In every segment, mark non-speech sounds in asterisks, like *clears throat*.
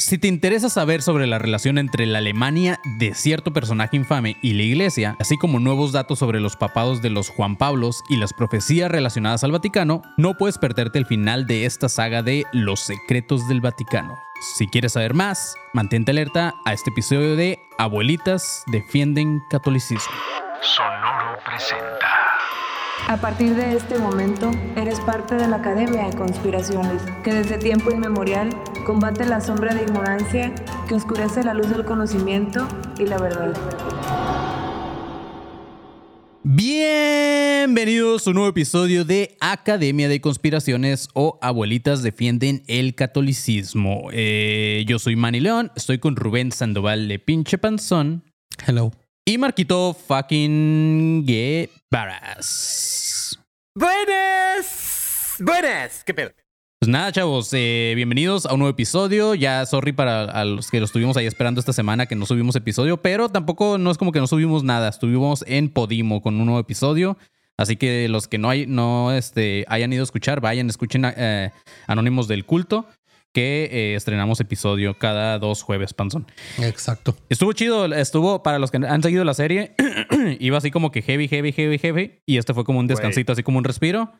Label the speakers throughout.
Speaker 1: Si te interesa saber sobre la relación entre la Alemania de cierto personaje infame y la Iglesia, así como nuevos datos sobre los papados de los Juan Pablos y las profecías relacionadas al Vaticano, no puedes perderte el final de esta saga de Los secretos del Vaticano. Si quieres saber más, mantente alerta a este episodio de Abuelitas defienden catolicismo.
Speaker 2: Sonoro presenta.
Speaker 3: A partir de este momento, eres parte de la Academia de Conspiraciones, que desde tiempo inmemorial combate la sombra de ignorancia que oscurece la luz del conocimiento y la verdad.
Speaker 1: Bienvenidos a un nuevo episodio de Academia de Conspiraciones o Abuelitas Defienden el Catolicismo. Eh, yo soy Manny León, estoy con Rubén Sandoval de Pinche Panzón.
Speaker 4: Hello.
Speaker 1: Y Marquito fucking Guevara.s
Speaker 5: Buenas. Buenas. ¿Qué pedo?
Speaker 1: Pues nada, chavos, eh, bienvenidos a un nuevo episodio. Ya, sorry para a los que lo estuvimos ahí esperando esta semana que no subimos episodio, pero tampoco no es como que no subimos nada. Estuvimos en Podimo con un nuevo episodio. Así que los que no, hay, no este, hayan ido a escuchar, vayan, escuchen eh, Anónimos del Culto, que eh, estrenamos episodio cada dos jueves, Panzón.
Speaker 4: Exacto.
Speaker 1: Estuvo chido, estuvo, para los que han seguido la serie, *clears throat* iba así como que heavy, heavy, heavy, heavy. Y este fue como un descansito, así como un respiro.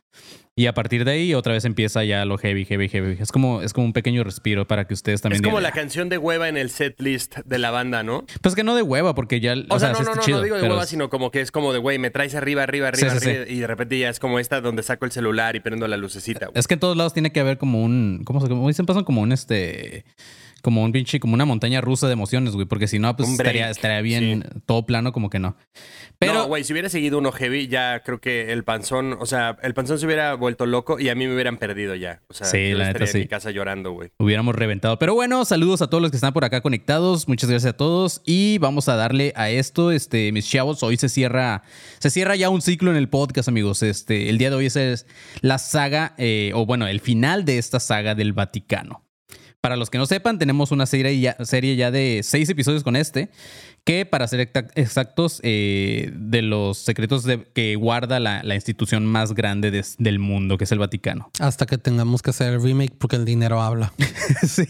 Speaker 1: Y a partir de ahí otra vez empieza ya lo heavy, heavy, heavy. Es como, es como un pequeño respiro para que ustedes también...
Speaker 5: Es como
Speaker 1: digan,
Speaker 5: la canción de hueva en el set list de la banda, ¿no?
Speaker 1: Pues que no de hueva, porque ya...
Speaker 5: O, sea, no,
Speaker 1: sí
Speaker 5: no,
Speaker 1: está
Speaker 5: no,
Speaker 1: chido,
Speaker 5: no digo de hueva,
Speaker 1: es-
Speaker 5: sino como que es como de, güey, me traes arriba, arriba, arriba,
Speaker 1: Sí, sí,
Speaker 5: arriba, y de repente ya es como esta donde saco el celular y prendo la lucecita. güey.
Speaker 1: Es que en todos lados tiene que haber como un... ¿Cómo se cómo dicen? Pasan como un este... Como un pinche, como una montaña rusa de emociones, güey. Porque si no, pues estaría, estaría bien todo plano, como que no. Pero,
Speaker 5: No, güey, si hubiera seguido uno heavy, ya creo que el panzón, o sea, el panzón se hubiera vuelto loco y a mí me hubieran perdido ya. O sea,
Speaker 1: Sí,
Speaker 5: yo
Speaker 1: la neta,
Speaker 5: en
Speaker 1: sí.
Speaker 5: mi casa llorando, güey.
Speaker 1: hubiéramos reventado. Pero bueno, saludos a todos los que están por acá conectados. Muchas gracias a todos. Y vamos a darle a esto, este, mis chavos. Hoy se cierra, se cierra ya un ciclo en el podcast, amigos. Este, el día de hoy es- es la saga, eh, o bueno, el final de esta saga del Vaticano. Para los que no sepan, tenemos una serie ya, serie ya de seis episodios con este, que para ser exactos, eh, de los secretos de- que guarda la, la institución más grande del mundo, que es el Vaticano.
Speaker 4: Hasta que tengamos que hacer el remake porque el dinero habla. *laughs*
Speaker 1: sí.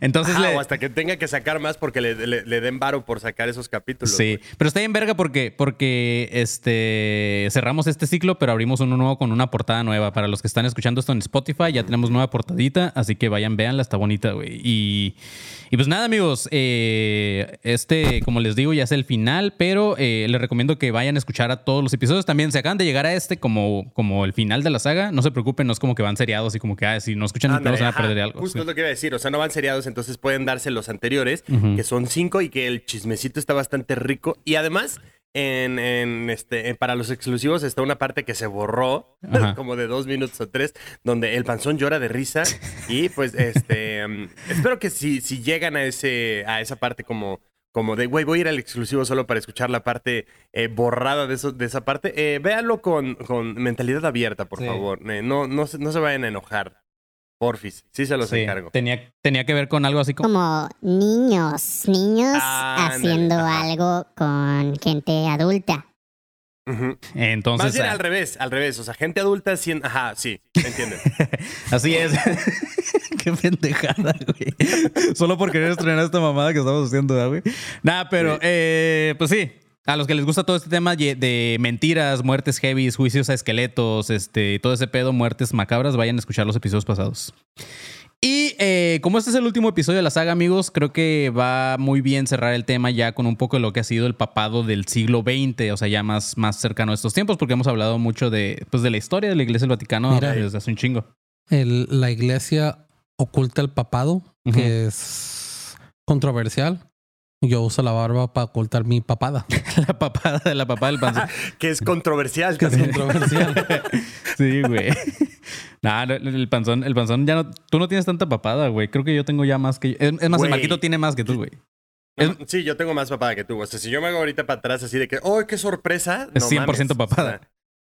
Speaker 1: Entonces le-
Speaker 5: o hasta que tenga que sacar más porque le, le- le den varo por sacar esos capítulos.
Speaker 1: Sí, pero está bien verga porque, porque este, cerramos este ciclo, pero abrimos uno nuevo con una portada nueva. Para los que están escuchando esto en Spotify, ya tenemos nueva portadita, así que vayan, véanla, está bonita, güey. Y, y pues nada, amigos, eh, este, como les digo, ya es el final, pero eh, les recomiendo que vayan a escuchar a todos los episodios. También se acaban de llegar a este como, como el final de la saga. No se preocupen, no es como que van seriados y como que, ah, si no escuchan el
Speaker 5: Ándale,
Speaker 1: primero se van a perder algo.
Speaker 5: Justo
Speaker 1: Sí.
Speaker 5: es lo que iba a decir. O sea, no van seriados, entonces pueden darse los anteriores, que son cinco y que el chismecito está bastante rico. Y además, en, en, este, en- para los exclusivos está una parte que se borró,
Speaker 1: Ajá. *laughs*
Speaker 5: como de dos minutos o tres, donde el panzón llora de risa. Y pues, este, mm, *laughs* espero que si, si llegan a, ese, a esa parte como... Como de, güey, voy a ir al exclusivo solo para escuchar la parte eh, borrada de, eso, de esa parte. Eh, véanlo con, con mentalidad abierta, por
Speaker 1: Sí.
Speaker 5: favor. Eh, no, no, se- no se vayan a enojar. Porfis. Sí se los
Speaker 1: Sí,
Speaker 5: encargo.
Speaker 1: Tenía, tenía que ver con algo así como...
Speaker 6: como niños, niños haciendo algo con gente adulta.
Speaker 1: Entonces,
Speaker 5: Más bien
Speaker 1: ah,
Speaker 5: al revés, al revés. O sea, gente adulta haciendo... Ajá, sí, entiendo. *laughs*
Speaker 1: Así es. *laughs* Qué pendejada, güey. Solo por querer estrenar esta mamada que estamos haciendo, ¿verdad, güey. Nada, pero, eh, pues sí. A los que les gusta todo este tema de mentiras, muertes heavy, juicios a esqueletos, este, todo ese pedo, muertes macabras, vayan a escuchar los episodios pasados. Y eh, como este es el último episodio de la saga, amigos, creo que va muy bien cerrar el tema ya con un poco de lo que ha sido el papado del siglo XX, o sea, ya más, más cercano a estos tiempos, porque hemos hablado mucho de, pues, de la historia de la Iglesia del Vaticano
Speaker 4: Mira.
Speaker 1: desde hace un chingo.
Speaker 4: El- la iglesia oculta el papado, que es controversial. Yo uso la barba para ocultar mi papada, *laughs*
Speaker 1: La papada de la papada del panzón. *laughs*
Speaker 5: que es controversial.
Speaker 4: que es controversial. *laughs*
Speaker 1: Sí, güey. Nah, no, el panzón, el panzón ya no. Tú no tienes tanta papada, güey. Creo que yo tengo ya más que. Es, es más, el. Marquito tiene más que tú, güey.
Speaker 5: No, sí, yo tengo más papada que tú. O sea, si yo me hago ahorita para atrás así de que, ¡oh, qué sorpresa!
Speaker 1: Es
Speaker 5: no
Speaker 1: 100%
Speaker 5: mames.
Speaker 1: papada.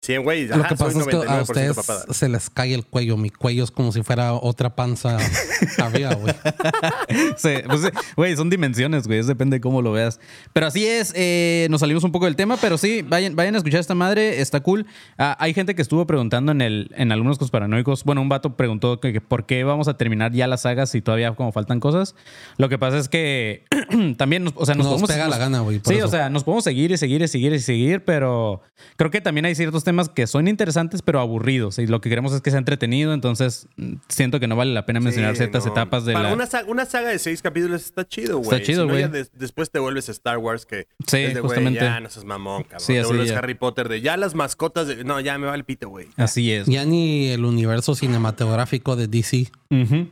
Speaker 5: Sí, güey.
Speaker 4: Lo que pasa es que a
Speaker 5: 99%
Speaker 4: ustedes
Speaker 5: papada.
Speaker 4: se les cae el cuello. Mi cuello es como si fuera otra panza *laughs* arriba, güey. *laughs*
Speaker 1: Sí, pues, güey, son dimensiones, güey. Depende de cómo lo veas. Pero así es, eh, nos salimos un poco del tema, pero sí, vayan, vayan a escuchar esta madre, está cool. Ah, hay gente que estuvo preguntando en el, en algunos paranoicos. Bueno, un vato preguntó que, que por qué vamos a terminar ya las sagas si todavía como faltan cosas. Lo que pasa es que *clears throat* también nos, o sea, nos,
Speaker 4: Nos
Speaker 1: podemos-
Speaker 4: pega la gana, güey.
Speaker 1: Sí,
Speaker 4: eso.
Speaker 1: o sea, nos podemos seguir y seguir y seguir y seguir, pero creo que también hay ciertos temas que son interesantes, pero aburridos. Y lo que queremos es que sea entretenido, entonces mm, siento que no vale la pena mencionar
Speaker 5: Sí,
Speaker 1: ciertas
Speaker 5: no.
Speaker 1: etapas de
Speaker 5: Para
Speaker 1: la...
Speaker 5: una, saga, una saga de seis capítulos está chido, güey.
Speaker 1: Está chido,
Speaker 5: Si no,
Speaker 1: güey.
Speaker 5: después te vuelves Star Wars que
Speaker 1: Sí, justamente.
Speaker 5: ya no seas mamón, cabrón.
Speaker 1: Sí,
Speaker 5: te vuelves
Speaker 1: ya.
Speaker 5: Harry Potter de ya las mascotas de... No, ya me va el pito, güey.
Speaker 1: Así es.
Speaker 4: Ya ni el universo cinematográfico de DC.
Speaker 1: Ujú.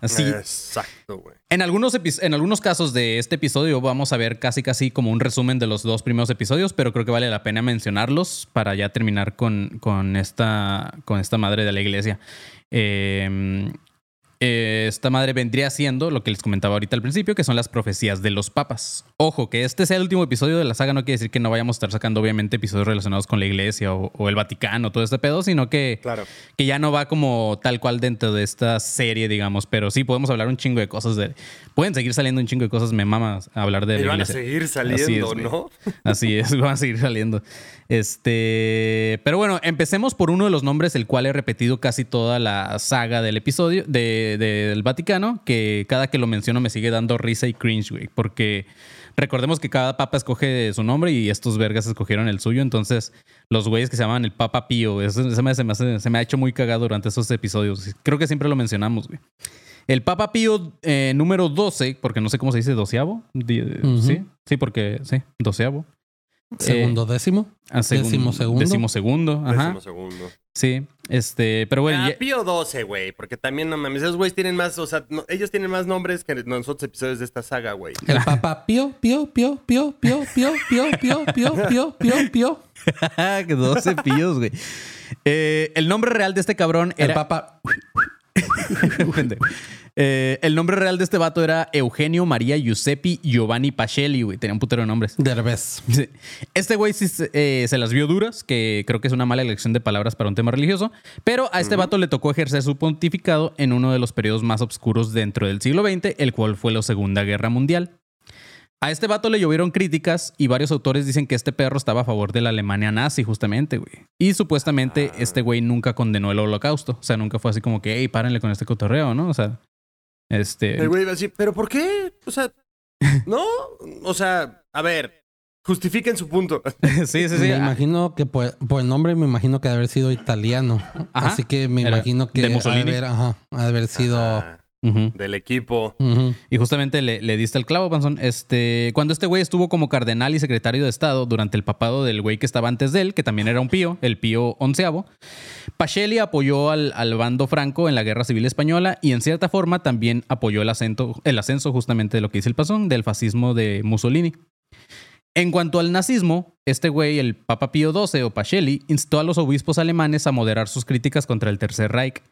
Speaker 1: Así.
Speaker 5: Exacto, güey.
Speaker 1: En algunos, en algunos casos de este episodio vamos a ver casi casi como un resumen de los dos primeros episodios, pero creo que vale la pena mencionarlos para ya terminar con, con, esta, con esta madre de la iglesia. Eh, eh, esta madre vendría siendo lo que les comentaba ahorita al principio, que son las profecías de los papas. Ojo, que este sea el último episodio de la saga no quiere decir que no vayamos a estar sacando obviamente episodios relacionados con la iglesia o, o el Vaticano, todo este pedo, sino que
Speaker 5: Claro.
Speaker 1: que ya no va como tal cual dentro de esta serie, digamos, pero sí podemos hablar un chingo de cosas de... Pueden seguir saliendo un chingo de cosas, me mama hablar de
Speaker 5: Y
Speaker 1: la
Speaker 5: van a seguir
Speaker 1: Así
Speaker 5: saliendo,
Speaker 1: es.
Speaker 5: ¿no? *laughs*
Speaker 1: Así es, van a seguir saliendo. Este, pero bueno, empecemos por uno de los nombres, el cual he repetido casi toda la saga del episodio de- de- del Vaticano, que cada que lo menciono me sigue dando risa y cringe, güey, porque recordemos que cada papa escoge su nombre y estos vergas escogieron el suyo, entonces los güeyes que se llaman el Papa Pío, eso se me, se me hace- se me ha hecho muy cagado durante esos episodios. Creo que siempre lo mencionamos, güey. El Papa Pío eh, número 12, porque no sé cómo se dice, doceavo.
Speaker 4: Ujú.
Speaker 1: Sí, sí, porque sí, doceavo.
Speaker 4: Segundo décimo.
Speaker 1: A segun-
Speaker 4: Décimo segundo.
Speaker 1: Décimo segundo, ajá.
Speaker 5: Décimo segundo.
Speaker 1: Sí, este, pero bueno,
Speaker 5: ah,
Speaker 1: ya-
Speaker 5: Pío 12, güey. Porque también, no mames, esos güeyes tienen más... O sea, no- ellos tienen más nombres que nosotros episodios de esta saga, güey.
Speaker 4: El papá pío, pío, pío, pío, pío, pío, pío, pío, pío, pío, pío, pío.
Speaker 1: que 12 pillos, güey. Eh, el nombre real de este cabrón
Speaker 4: El
Speaker 1: era.
Speaker 4: papá.
Speaker 1: Eh, el nombre real de este vato era Eugenio María Giuseppe Giovanni Pacelli, güey. Tenía un putero de nombres.
Speaker 4: Derbez.
Speaker 1: Sí. Este güey sí se- eh, se las vio duras, que creo que es una mala elección de palabras para un tema religioso, pero a este vato le tocó ejercer su pontificado en uno de los periodos más oscuros dentro del siglo XX, el cual fue la Segunda Guerra Mundial. A este vato le llovieron críticas y varios autores dicen que este perro estaba a favor de la Alemania nazi, justamente, güey. Y supuestamente este güey nunca condenó el holocausto. O sea, nunca fue así como que, hey, párenle con este cotorreo, ¿no? O sea, este.
Speaker 5: El güey iba así, ¿pero por qué? O sea, *laughs* ¿no? O sea, a ver, justifiquen su punto. *laughs*
Speaker 1: sí, sí, sí.
Speaker 4: Me
Speaker 1: Ah,
Speaker 4: imagino que por, por el nombre me imagino que de haber sido italiano.
Speaker 1: Ajá.
Speaker 4: Así que me
Speaker 1: Era
Speaker 4: imagino que
Speaker 1: de
Speaker 4: ha de
Speaker 1: Mussolini.
Speaker 4: haber, ajá, ha de haber sido.
Speaker 5: Del equipo.
Speaker 1: Y justamente le, le diste el clavo, Panzón. Este, cuando este güey estuvo como cardenal y secretario de Estado durante el papado del güey que estaba antes de él, que también era un pío, el pío onceavo, Pacelli apoyó al, al bando franco en la Guerra Civil Española y en cierta forma también apoyó el, acento, el ascenso justamente de lo que dice el Panzón, del fascismo de Mussolini. En cuanto al nazismo, este güey, el Papa Pío XII o Pacelli, instó a los obispos alemanes a moderar sus críticas contra el Tercer Reich.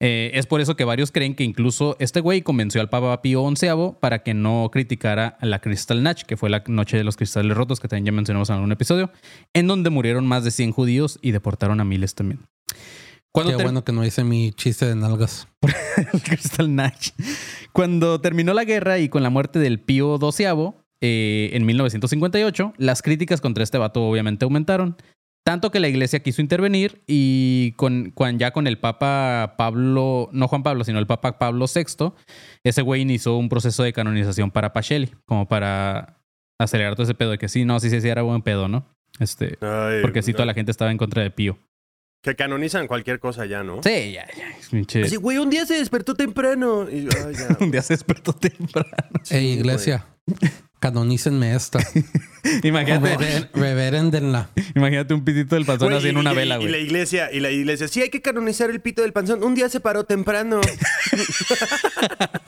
Speaker 1: Eh, es por eso que varios creen que incluso este güey convenció al Papa Pío XI para que no criticara la Kristallnacht, que fue la noche de los cristales rotos, que también ya mencionamos en algún episodio, en donde murieron más de 100 judíos y deportaron a miles también. Cuando
Speaker 4: Qué
Speaker 1: ter-
Speaker 4: bueno que no hice mi chiste de nalgas. *laughs*
Speaker 1: Kristallnacht. Cuando terminó la guerra y con la muerte del Pío XII eh, en 1958, las críticas contra este vato obviamente aumentaron. Tanto que la iglesia quiso intervenir y con, ya con el Papa Pablo, no Juan Pablo, sino el Papa Pablo VI, ese güey inició un proceso de canonización para Pacelli, como para acelerar todo ese pedo de que sí, no, sí, sí, sí, era buen pedo, ¿no? Este,
Speaker 5: Ay,
Speaker 1: porque sí, toda la gente estaba en contra de Pío.
Speaker 5: Que canonizan cualquier cosa ya, ¿no?
Speaker 1: Sí, ya, ya.
Speaker 5: Así, güey, un día se despertó temprano. Y, ay, ya. *laughs*
Speaker 1: Un día se despertó temprano.
Speaker 4: Ey, iglesia, canonícenme esta. *laughs*
Speaker 1: Imagínate.
Speaker 4: Rever- Reverendenla.
Speaker 1: Imagínate un pitito del panzón
Speaker 5: Güey,
Speaker 1: así en una
Speaker 5: y-
Speaker 1: vela,
Speaker 5: Y la
Speaker 1: güey.
Speaker 5: iglesia, y la iglesia, sí hay que canonizar el pito del panzón. Un día se paró temprano. *laughs*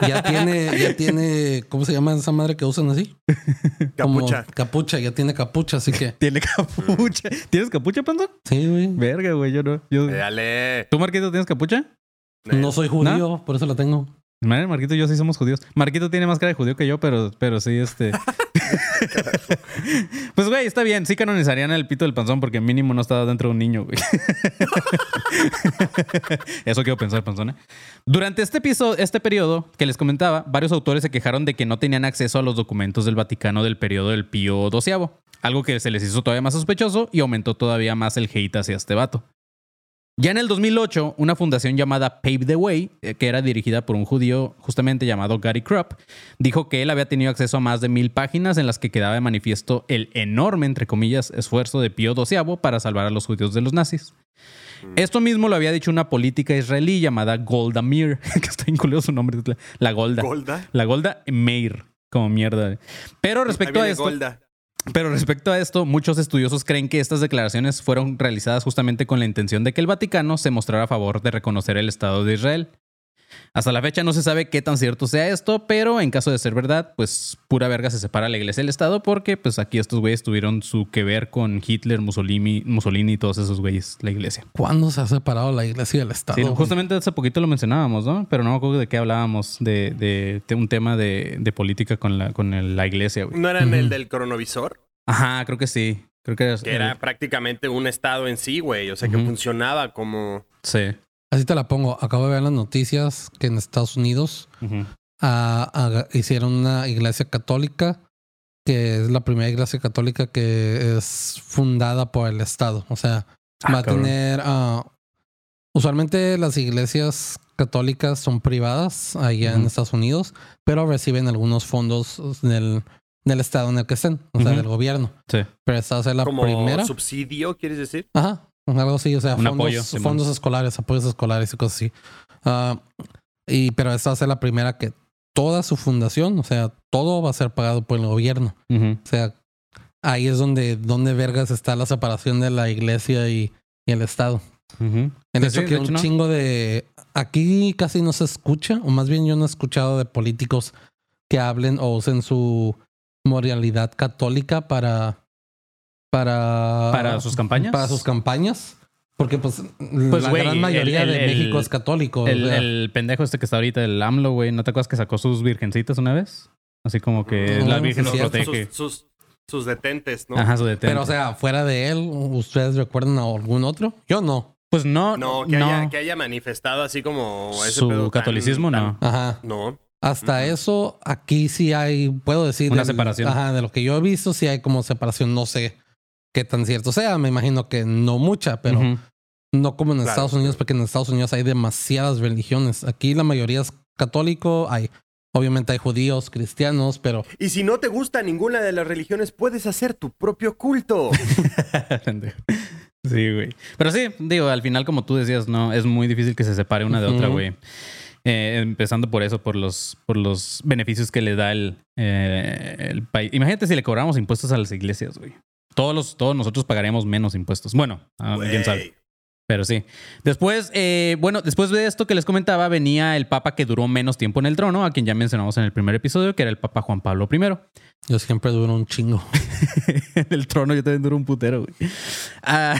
Speaker 4: Ya tiene, ya tiene, ¿cómo se llama esa madre que usan así? Como
Speaker 5: Capucha.
Speaker 4: capucha, ya tiene capucha, así que.
Speaker 1: Tiene capucha. ¿Tienes capucha, panzón?
Speaker 4: Sí, güey.
Speaker 1: Verga, güey, yo no. Yo...
Speaker 5: Dale.
Speaker 1: ¿Tú, Marquito, tienes capucha?
Speaker 4: No soy judío, por eso la tengo.
Speaker 1: Marquito y yo sí somos judíos. Marquito tiene más cara de judío que yo, pero, pero sí, este. *laughs* pues, güey, está bien. Sí canonizarían el pito del panzón porque mínimo no estaba dentro de un niño, güey. *laughs* Eso quiero pensar, panzón. ¿eh? Durante este, episodio, este periodo que les comentaba, varios autores se quejaron de que no tenían acceso a los documentos del Vaticano del periodo del Pío XII. Algo que se les hizo todavía más sospechoso y aumentó todavía más el hate hacia este vato. Ya en el 2008, una fundación llamada Pave the Way, eh, que era dirigida por un judío justamente llamado Gary Krupp, dijo que él había tenido acceso a más de mil páginas en las que quedaba de manifiesto el enorme, entre comillas, esfuerzo de Pío XII para salvar a los judíos de los nazis. Esto mismo lo había dicho una política israelí llamada Golda Meir, *laughs* que está incluido su nombre, la Golda.
Speaker 5: Golda.
Speaker 1: La Golda Meir, como mierda. Pero respecto a esto...
Speaker 5: Golda.
Speaker 1: Pero respecto a esto, muchos estudiosos creen que estas declaraciones fueron realizadas justamente con la intención de que el Vaticano se mostrara a favor de reconocer el Estado de Israel. Hasta la fecha no se sabe qué tan cierto sea esto, pero en caso de ser verdad, pues pura verga se separa la iglesia del Estado porque pues aquí estos güeyes tuvieron su que ver con Hitler, Mussolini, Mussolini y todos esos güeyes, la iglesia.
Speaker 4: ¿Cuándo se ha separado la iglesia del Estado?
Speaker 1: Sí, justamente hace poquito lo mencionábamos, ¿no? Pero no me acuerdo de qué hablábamos, de, de- de un tema de, de política con la, con el- la iglesia, güey.
Speaker 5: ¿No eran
Speaker 4: Ujú.
Speaker 5: el del cronovisor?
Speaker 1: Ajá, creo que sí. Creo que,
Speaker 5: Que era prácticamente un estado en sí, güey. O sea, que funcionaba como...
Speaker 1: Sí.
Speaker 4: Así te la pongo. Acabo de ver las noticias que en Estados Unidos ah, hicieron una iglesia católica que es la primera iglesia católica que es fundada por el Estado. O sea,
Speaker 1: Ah,
Speaker 4: va a
Speaker 1: cabrón.
Speaker 4: tener... ah, usualmente las iglesias católicas son privadas allá en. Estados Unidos, pero reciben algunos fondos del, del Estado en el que estén, o sea, del gobierno.
Speaker 1: Sí.
Speaker 4: Pero esta va a ser la
Speaker 5: como
Speaker 4: primera.
Speaker 5: subsidio, ¿quieres decir?
Speaker 4: Ajá, algo así, o sea,
Speaker 1: Un
Speaker 4: fondos,
Speaker 1: apoyo, Simón.
Speaker 4: fondos escolares, apoyos escolares y cosas así. Ah, y pero esta va a ser la primera que toda su fundación, o sea, todo va a ser pagado por el gobierno. O sea, ahí es donde, donde vergas está la separación de la iglesia y, y el Estado. En eso
Speaker 1: sí,
Speaker 4: que
Speaker 1: de
Speaker 4: un
Speaker 1: hecho, no.
Speaker 4: chingo de... Aquí casi no se escucha, o más bien yo no he escuchado de políticos que hablen o usen su moralidad católica para... Para,
Speaker 1: ¿Para sus campañas?
Speaker 4: Para sus campañas. Porque pues,
Speaker 1: Pues,
Speaker 4: la gran mayoría
Speaker 1: el-
Speaker 4: de
Speaker 1: el-
Speaker 4: México es católico.
Speaker 1: El, pendejo este que está ahorita, el AMLO, güey, ¿no te acuerdas que sacó sus virgencitas una vez? Así como que
Speaker 4: No,
Speaker 1: la virgen
Speaker 4: sí,
Speaker 1: los protege.
Speaker 5: Sus, sus, sus detentes, ¿no?
Speaker 1: Ajá, su detente.
Speaker 4: Pero o sea, fuera de él, ¿ustedes recuerdan a algún otro? Yo no.
Speaker 1: pues no,
Speaker 5: No, que, Haya, que haya manifestado así como ese
Speaker 1: su
Speaker 5: pedo
Speaker 1: catolicismo
Speaker 5: tan-
Speaker 1: no.
Speaker 4: Ajá.
Speaker 5: No.
Speaker 4: Hasta eso, aquí sí hay, puedo decir.
Speaker 1: Una
Speaker 4: del-
Speaker 1: separación.
Speaker 4: Ajá, de lo que yo he visto, sí hay como separación. No sé qué tan cierto sea. Me imagino que no mucha, pero no como en
Speaker 5: Claro,
Speaker 4: Estados Unidos,
Speaker 5: claro.
Speaker 4: porque en Estados Unidos hay demasiadas religiones. Aquí la mayoría es católico, hay, obviamente hay judíos, cristianos, pero
Speaker 5: Y si no te gusta ninguna de las religiones, puedes hacer tu propio culto. *laughs*
Speaker 1: Sí, güey. Pero sí, digo, al final, como tú decías, no, es muy difícil que se separe una de otra, güey. Eh, empezando por eso, por los, por los beneficios que le da el, eh, el país. Imagínate si le cobráramos impuestos a las iglesias, güey. Todos, los, todos nosotros pagaríamos menos impuestos. Bueno, ah, quién sabe. Pero sí. Después, eh, bueno, después de esto que les comentaba, venía el papa que duró menos tiempo en el trono, a quien ya mencionamos en el primer episodio, que era el papa Juan Pablo I.
Speaker 4: yo siempre duro un chingo. *laughs*
Speaker 1: en el trono yo también duro un putero, güey. A,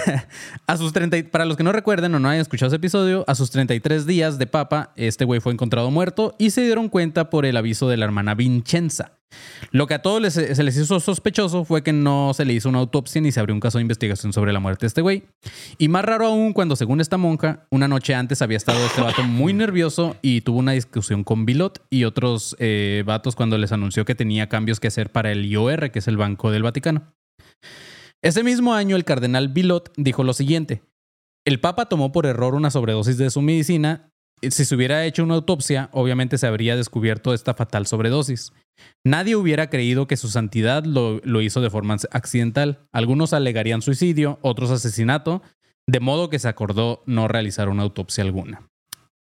Speaker 1: a sus 30, y- para los que no recuerden o no hayan escuchado ese episodio, a sus 33 días de papa, este güey fue encontrado muerto y se dieron cuenta por el aviso de la hermana Vincenza. Lo que a todos les- se les hizo sospechoso fue que no se le hizo una autopsia ni se abrió un caso de investigación sobre la muerte de este güey. Y más raro aún cuando, según esta monja, una noche antes había estado este vato muy nervioso y tuvo una discusión con Bilot y otros eh, vatos cuando les anunció que tenía cambios que hacer para el IOR, que es el Banco del Vaticano. Ese mismo año, el cardenal Bilot dijo lo siguiente: El Papa tomó por error una sobredosis de su medicina. Si se hubiera hecho una autopsia, obviamente se habría descubierto esta fatal sobredosis. Nadie hubiera creído que su santidad lo, lo hizo de forma accidental. Algunos alegarían suicidio, otros asesinato, de modo que se acordó no realizar una autopsia alguna.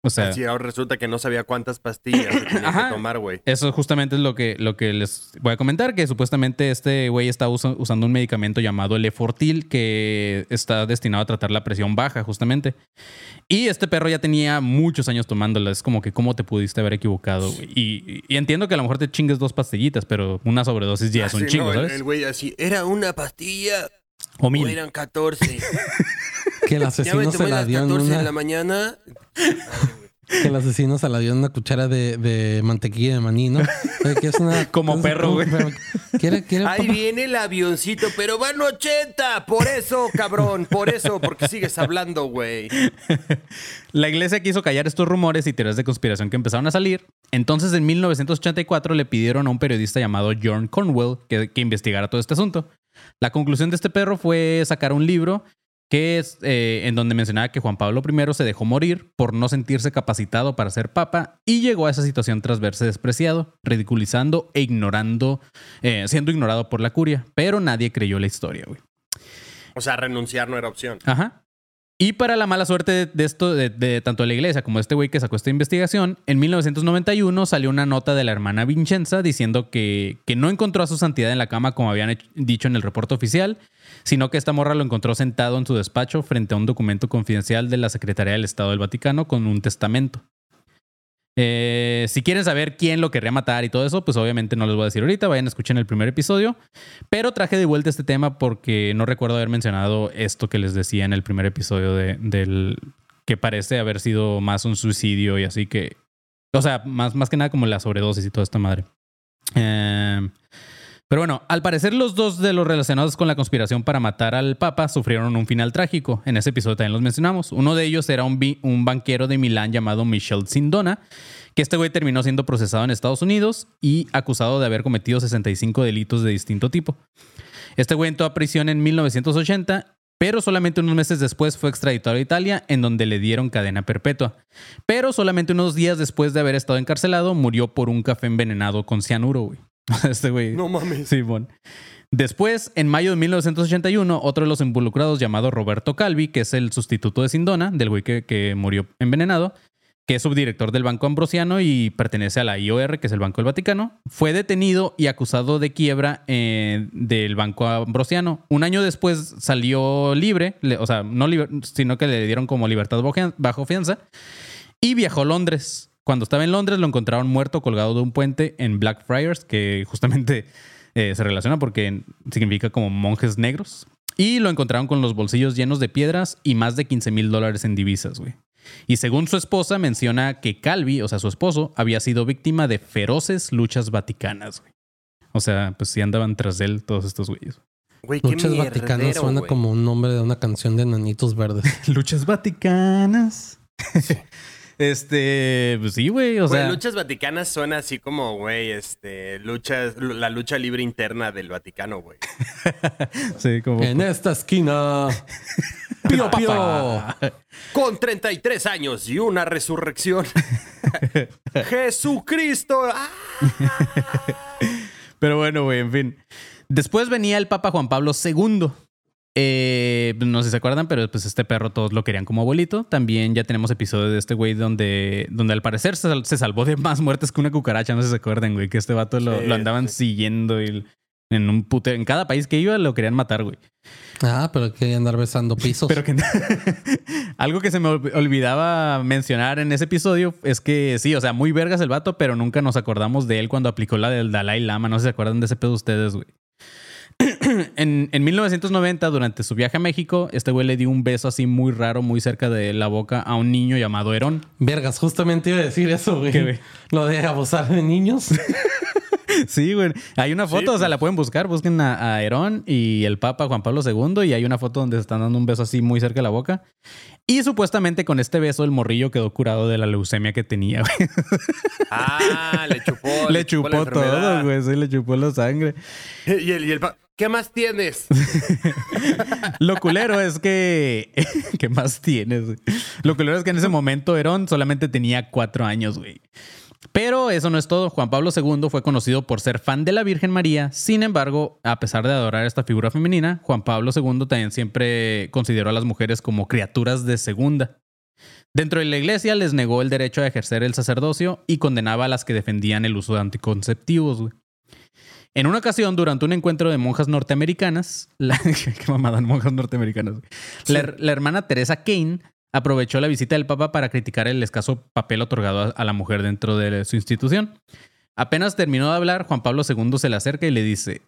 Speaker 1: O sea,
Speaker 5: ahora resulta que no sabía cuántas pastillas tenía que tomar, güey.
Speaker 1: eso justamente es lo que, lo que les voy a comentar, que supuestamente este güey está usa- usando un medicamento llamado Lefortil que está destinado a tratar la presión baja, justamente. Y este perro ya tenía muchos años tomándola. Es como que, ¿cómo te pudiste haber equivocado? güey? Y, y entiendo que a lo mejor te chingues dos pastillitas, pero una sobredosis ya es un
Speaker 5: Así,
Speaker 1: chingo,
Speaker 5: no,
Speaker 1: ¿sabes?
Speaker 5: El güey así, ¿era una pastilla
Speaker 1: o
Speaker 5: o
Speaker 1: mil.
Speaker 5: eran 14? *laughs*
Speaker 4: Que el
Speaker 5: ya me
Speaker 4: asesino se la
Speaker 5: las
Speaker 4: dio en
Speaker 5: 14 en
Speaker 4: una...
Speaker 5: la mañana.
Speaker 4: que el asesino se la dio en una cuchara de, de mantequilla de maní, ¿no? Que es una- *laughs*
Speaker 1: Como
Speaker 4: es-
Speaker 1: perro, güey.
Speaker 4: ¿Quiere, quiere,
Speaker 5: Ahí
Speaker 4: papá?
Speaker 5: viene el avioncito, pero van 80. Por eso, cabrón. Por eso, porque sigues hablando, güey.
Speaker 1: La iglesia quiso callar estos rumores y teorías de conspiración que empezaron a salir. Entonces, en 1984 le pidieron a un periodista llamado John Cornwell que, que investigara todo este asunto. La conclusión de este perro fue sacar un libro que es eh, en donde mencionaba que Juan Pablo I se dejó morir por no sentirse capacitado para ser papa y llegó a esa situación tras verse despreciado, ridiculizando e ignorando, eh, siendo ignorado por la curia. Pero nadie creyó la historia, güey.
Speaker 5: O sea, renunciar no era opción.
Speaker 1: Ajá. Y para la mala suerte de, esto, de, de tanto de la iglesia como de este güey que sacó esta investigación, en 1991 salió una nota de la hermana Vincenza diciendo que, que no encontró a su santidad en la cama como habían dicho en el reporte oficial, sino que esta morra lo encontró sentado en su despacho frente a un documento confidencial de la Secretaría del Estado del Vaticano con un testamento. Eh, si quieren saber quién lo querría matar y todo eso, pues obviamente no les voy a decir ahorita, vayan a escuchar el primer episodio. Pero traje de vuelta este tema porque no recuerdo haber mencionado esto que les decía en el primer episodio de, del que parece haber sido más un suicidio y así que, o sea, más, más que nada como la sobredosis y toda esta madre. Eh, pero bueno, al parecer los dos de los relacionados con la conspiración para matar al Papa sufrieron un final trágico. En ese episodio también los mencionamos. Uno de ellos era un, un banquero de Milán llamado Michel Sindona, que este güey terminó siendo procesado en Estados Unidos y acusado de haber cometido 65 delitos de distinto tipo. Este güey entró a prisión en 1980, pero solamente unos meses después fue extraditado a Italia, en donde le dieron cadena perpetua. Pero solamente unos días después de haber estado encarcelado, murió por un café envenenado con cianuro, güey. *laughs* Este güey.
Speaker 5: No mames.
Speaker 1: Simón. Después, en mayo de 1981, otro de los involucrados llamado Roberto Calvi, que es el sustituto de Sindona, del güey que, que murió envenenado, que es subdirector del Banco Ambrosiano y pertenece a la IOR, que es el Banco del Vaticano, fue detenido y acusado de quiebra eh, del Banco Ambrosiano. Un año después salió libre, le- o sea, no libre, sino que le dieron como libertad bajo- bajo fianza y viajó a Londres. Cuando estaba en Londres lo encontraron muerto colgado de un puente en Blackfriars, que justamente eh, se relaciona porque significa como monjes negros. Y lo encontraron con los bolsillos llenos de piedras y más de 15 mil dólares en divisas, güey. Y según su esposa, menciona que Calvi, o sea, su esposo, había sido víctima de feroces luchas vaticanas, güey. O sea, pues sí andaban tras de él todos estos güeyes.
Speaker 5: Güey, qué
Speaker 4: Luchas Vaticanas suena
Speaker 5: güey.
Speaker 4: como un nombre de una canción de Nanitos Verdes. *laughs*
Speaker 1: Luchas vaticanas. *laughs* este, pues sí, güey. O sea,
Speaker 5: luchas vaticanas suena así como, güey, este, luchas, la lucha libre interna del Vaticano, güey. *laughs*
Speaker 1: sí, como.
Speaker 4: en esta esquina. *laughs* Pío, pío.
Speaker 5: Con 33 años y una resurrección. *laughs* Jesucristo. ¡Ah!
Speaker 1: Pero bueno, güey, en fin. Después venía el Papa Juan Pablo II. Eh, no sé si se acuerdan, pero pues este perro todos lo querían como abuelito. También ya tenemos episodios de este güey donde, donde al parecer se, sal- se salvó de más muertes que una cucaracha. No sé si se acuerdan, güey, que este vato lo,
Speaker 5: Sí,
Speaker 1: lo andaban
Speaker 5: sí.
Speaker 1: siguiendo y en un pute- en cada país que iba lo querían matar, güey.
Speaker 4: Ah, pero quería andar besando pisos.
Speaker 1: Pero que *laughs* algo que se me ol- olvidaba mencionar en ese episodio es que sí, o sea, muy vergas el vato, pero nunca nos acordamos de él cuando aplicó la del Dalai Lama. No sé si se acuerdan de ese pedo ustedes, güey. *clears throat* en, en 1990, durante su viaje a México, este güey le dio un beso así muy raro, muy cerca de la boca a un niño llamado Herón.
Speaker 4: Vergas, justamente iba a decir eso, güey.
Speaker 1: ¿Qué, güey?
Speaker 4: Lo de abusar de niños. *laughs*
Speaker 1: Sí, güey. Hay una foto,
Speaker 5: Sí,
Speaker 1: o sea,
Speaker 5: pues.
Speaker 1: la pueden buscar. Busquen a, a Herón y el Papa Juan Pablo II y hay una foto donde se están dando un beso así muy cerca de la boca. Y supuestamente con este beso el morrillo quedó curado de la leucemia que tenía, güey. *laughs*
Speaker 5: Ah, le chupó.
Speaker 1: le chupó,
Speaker 5: enfermedad.
Speaker 1: todo, güey. Sí, le chupó la sangre.
Speaker 5: Y el, y el ¿Qué más tienes? *laughs*
Speaker 1: Lo culero es que... *laughs* ¿Qué más tienes? Lo culero es que en ese momento Herón solamente tenía cuatro años, güey. Pero eso no es todo. Juan Pablo II fue conocido por ser fan de la Virgen María. Sin embargo, a pesar de adorar esta figura femenina, Juan Pablo II también siempre consideró a las mujeres como criaturas de segunda. Dentro de la iglesia les negó el derecho a ejercer el sacerdocio y condenaba a las que defendían el uso de anticonceptivos. güey. En una ocasión, durante un encuentro de monjas norteamericanas, la, *laughs* qué mamada, monjas norteamericanas. La, la hermana Teresa Kane aprovechó la visita del Papa para criticar el escaso papel otorgado a, a la mujer dentro de su institución. Apenas terminó de hablar, Juan Pablo II se le acerca y le dice: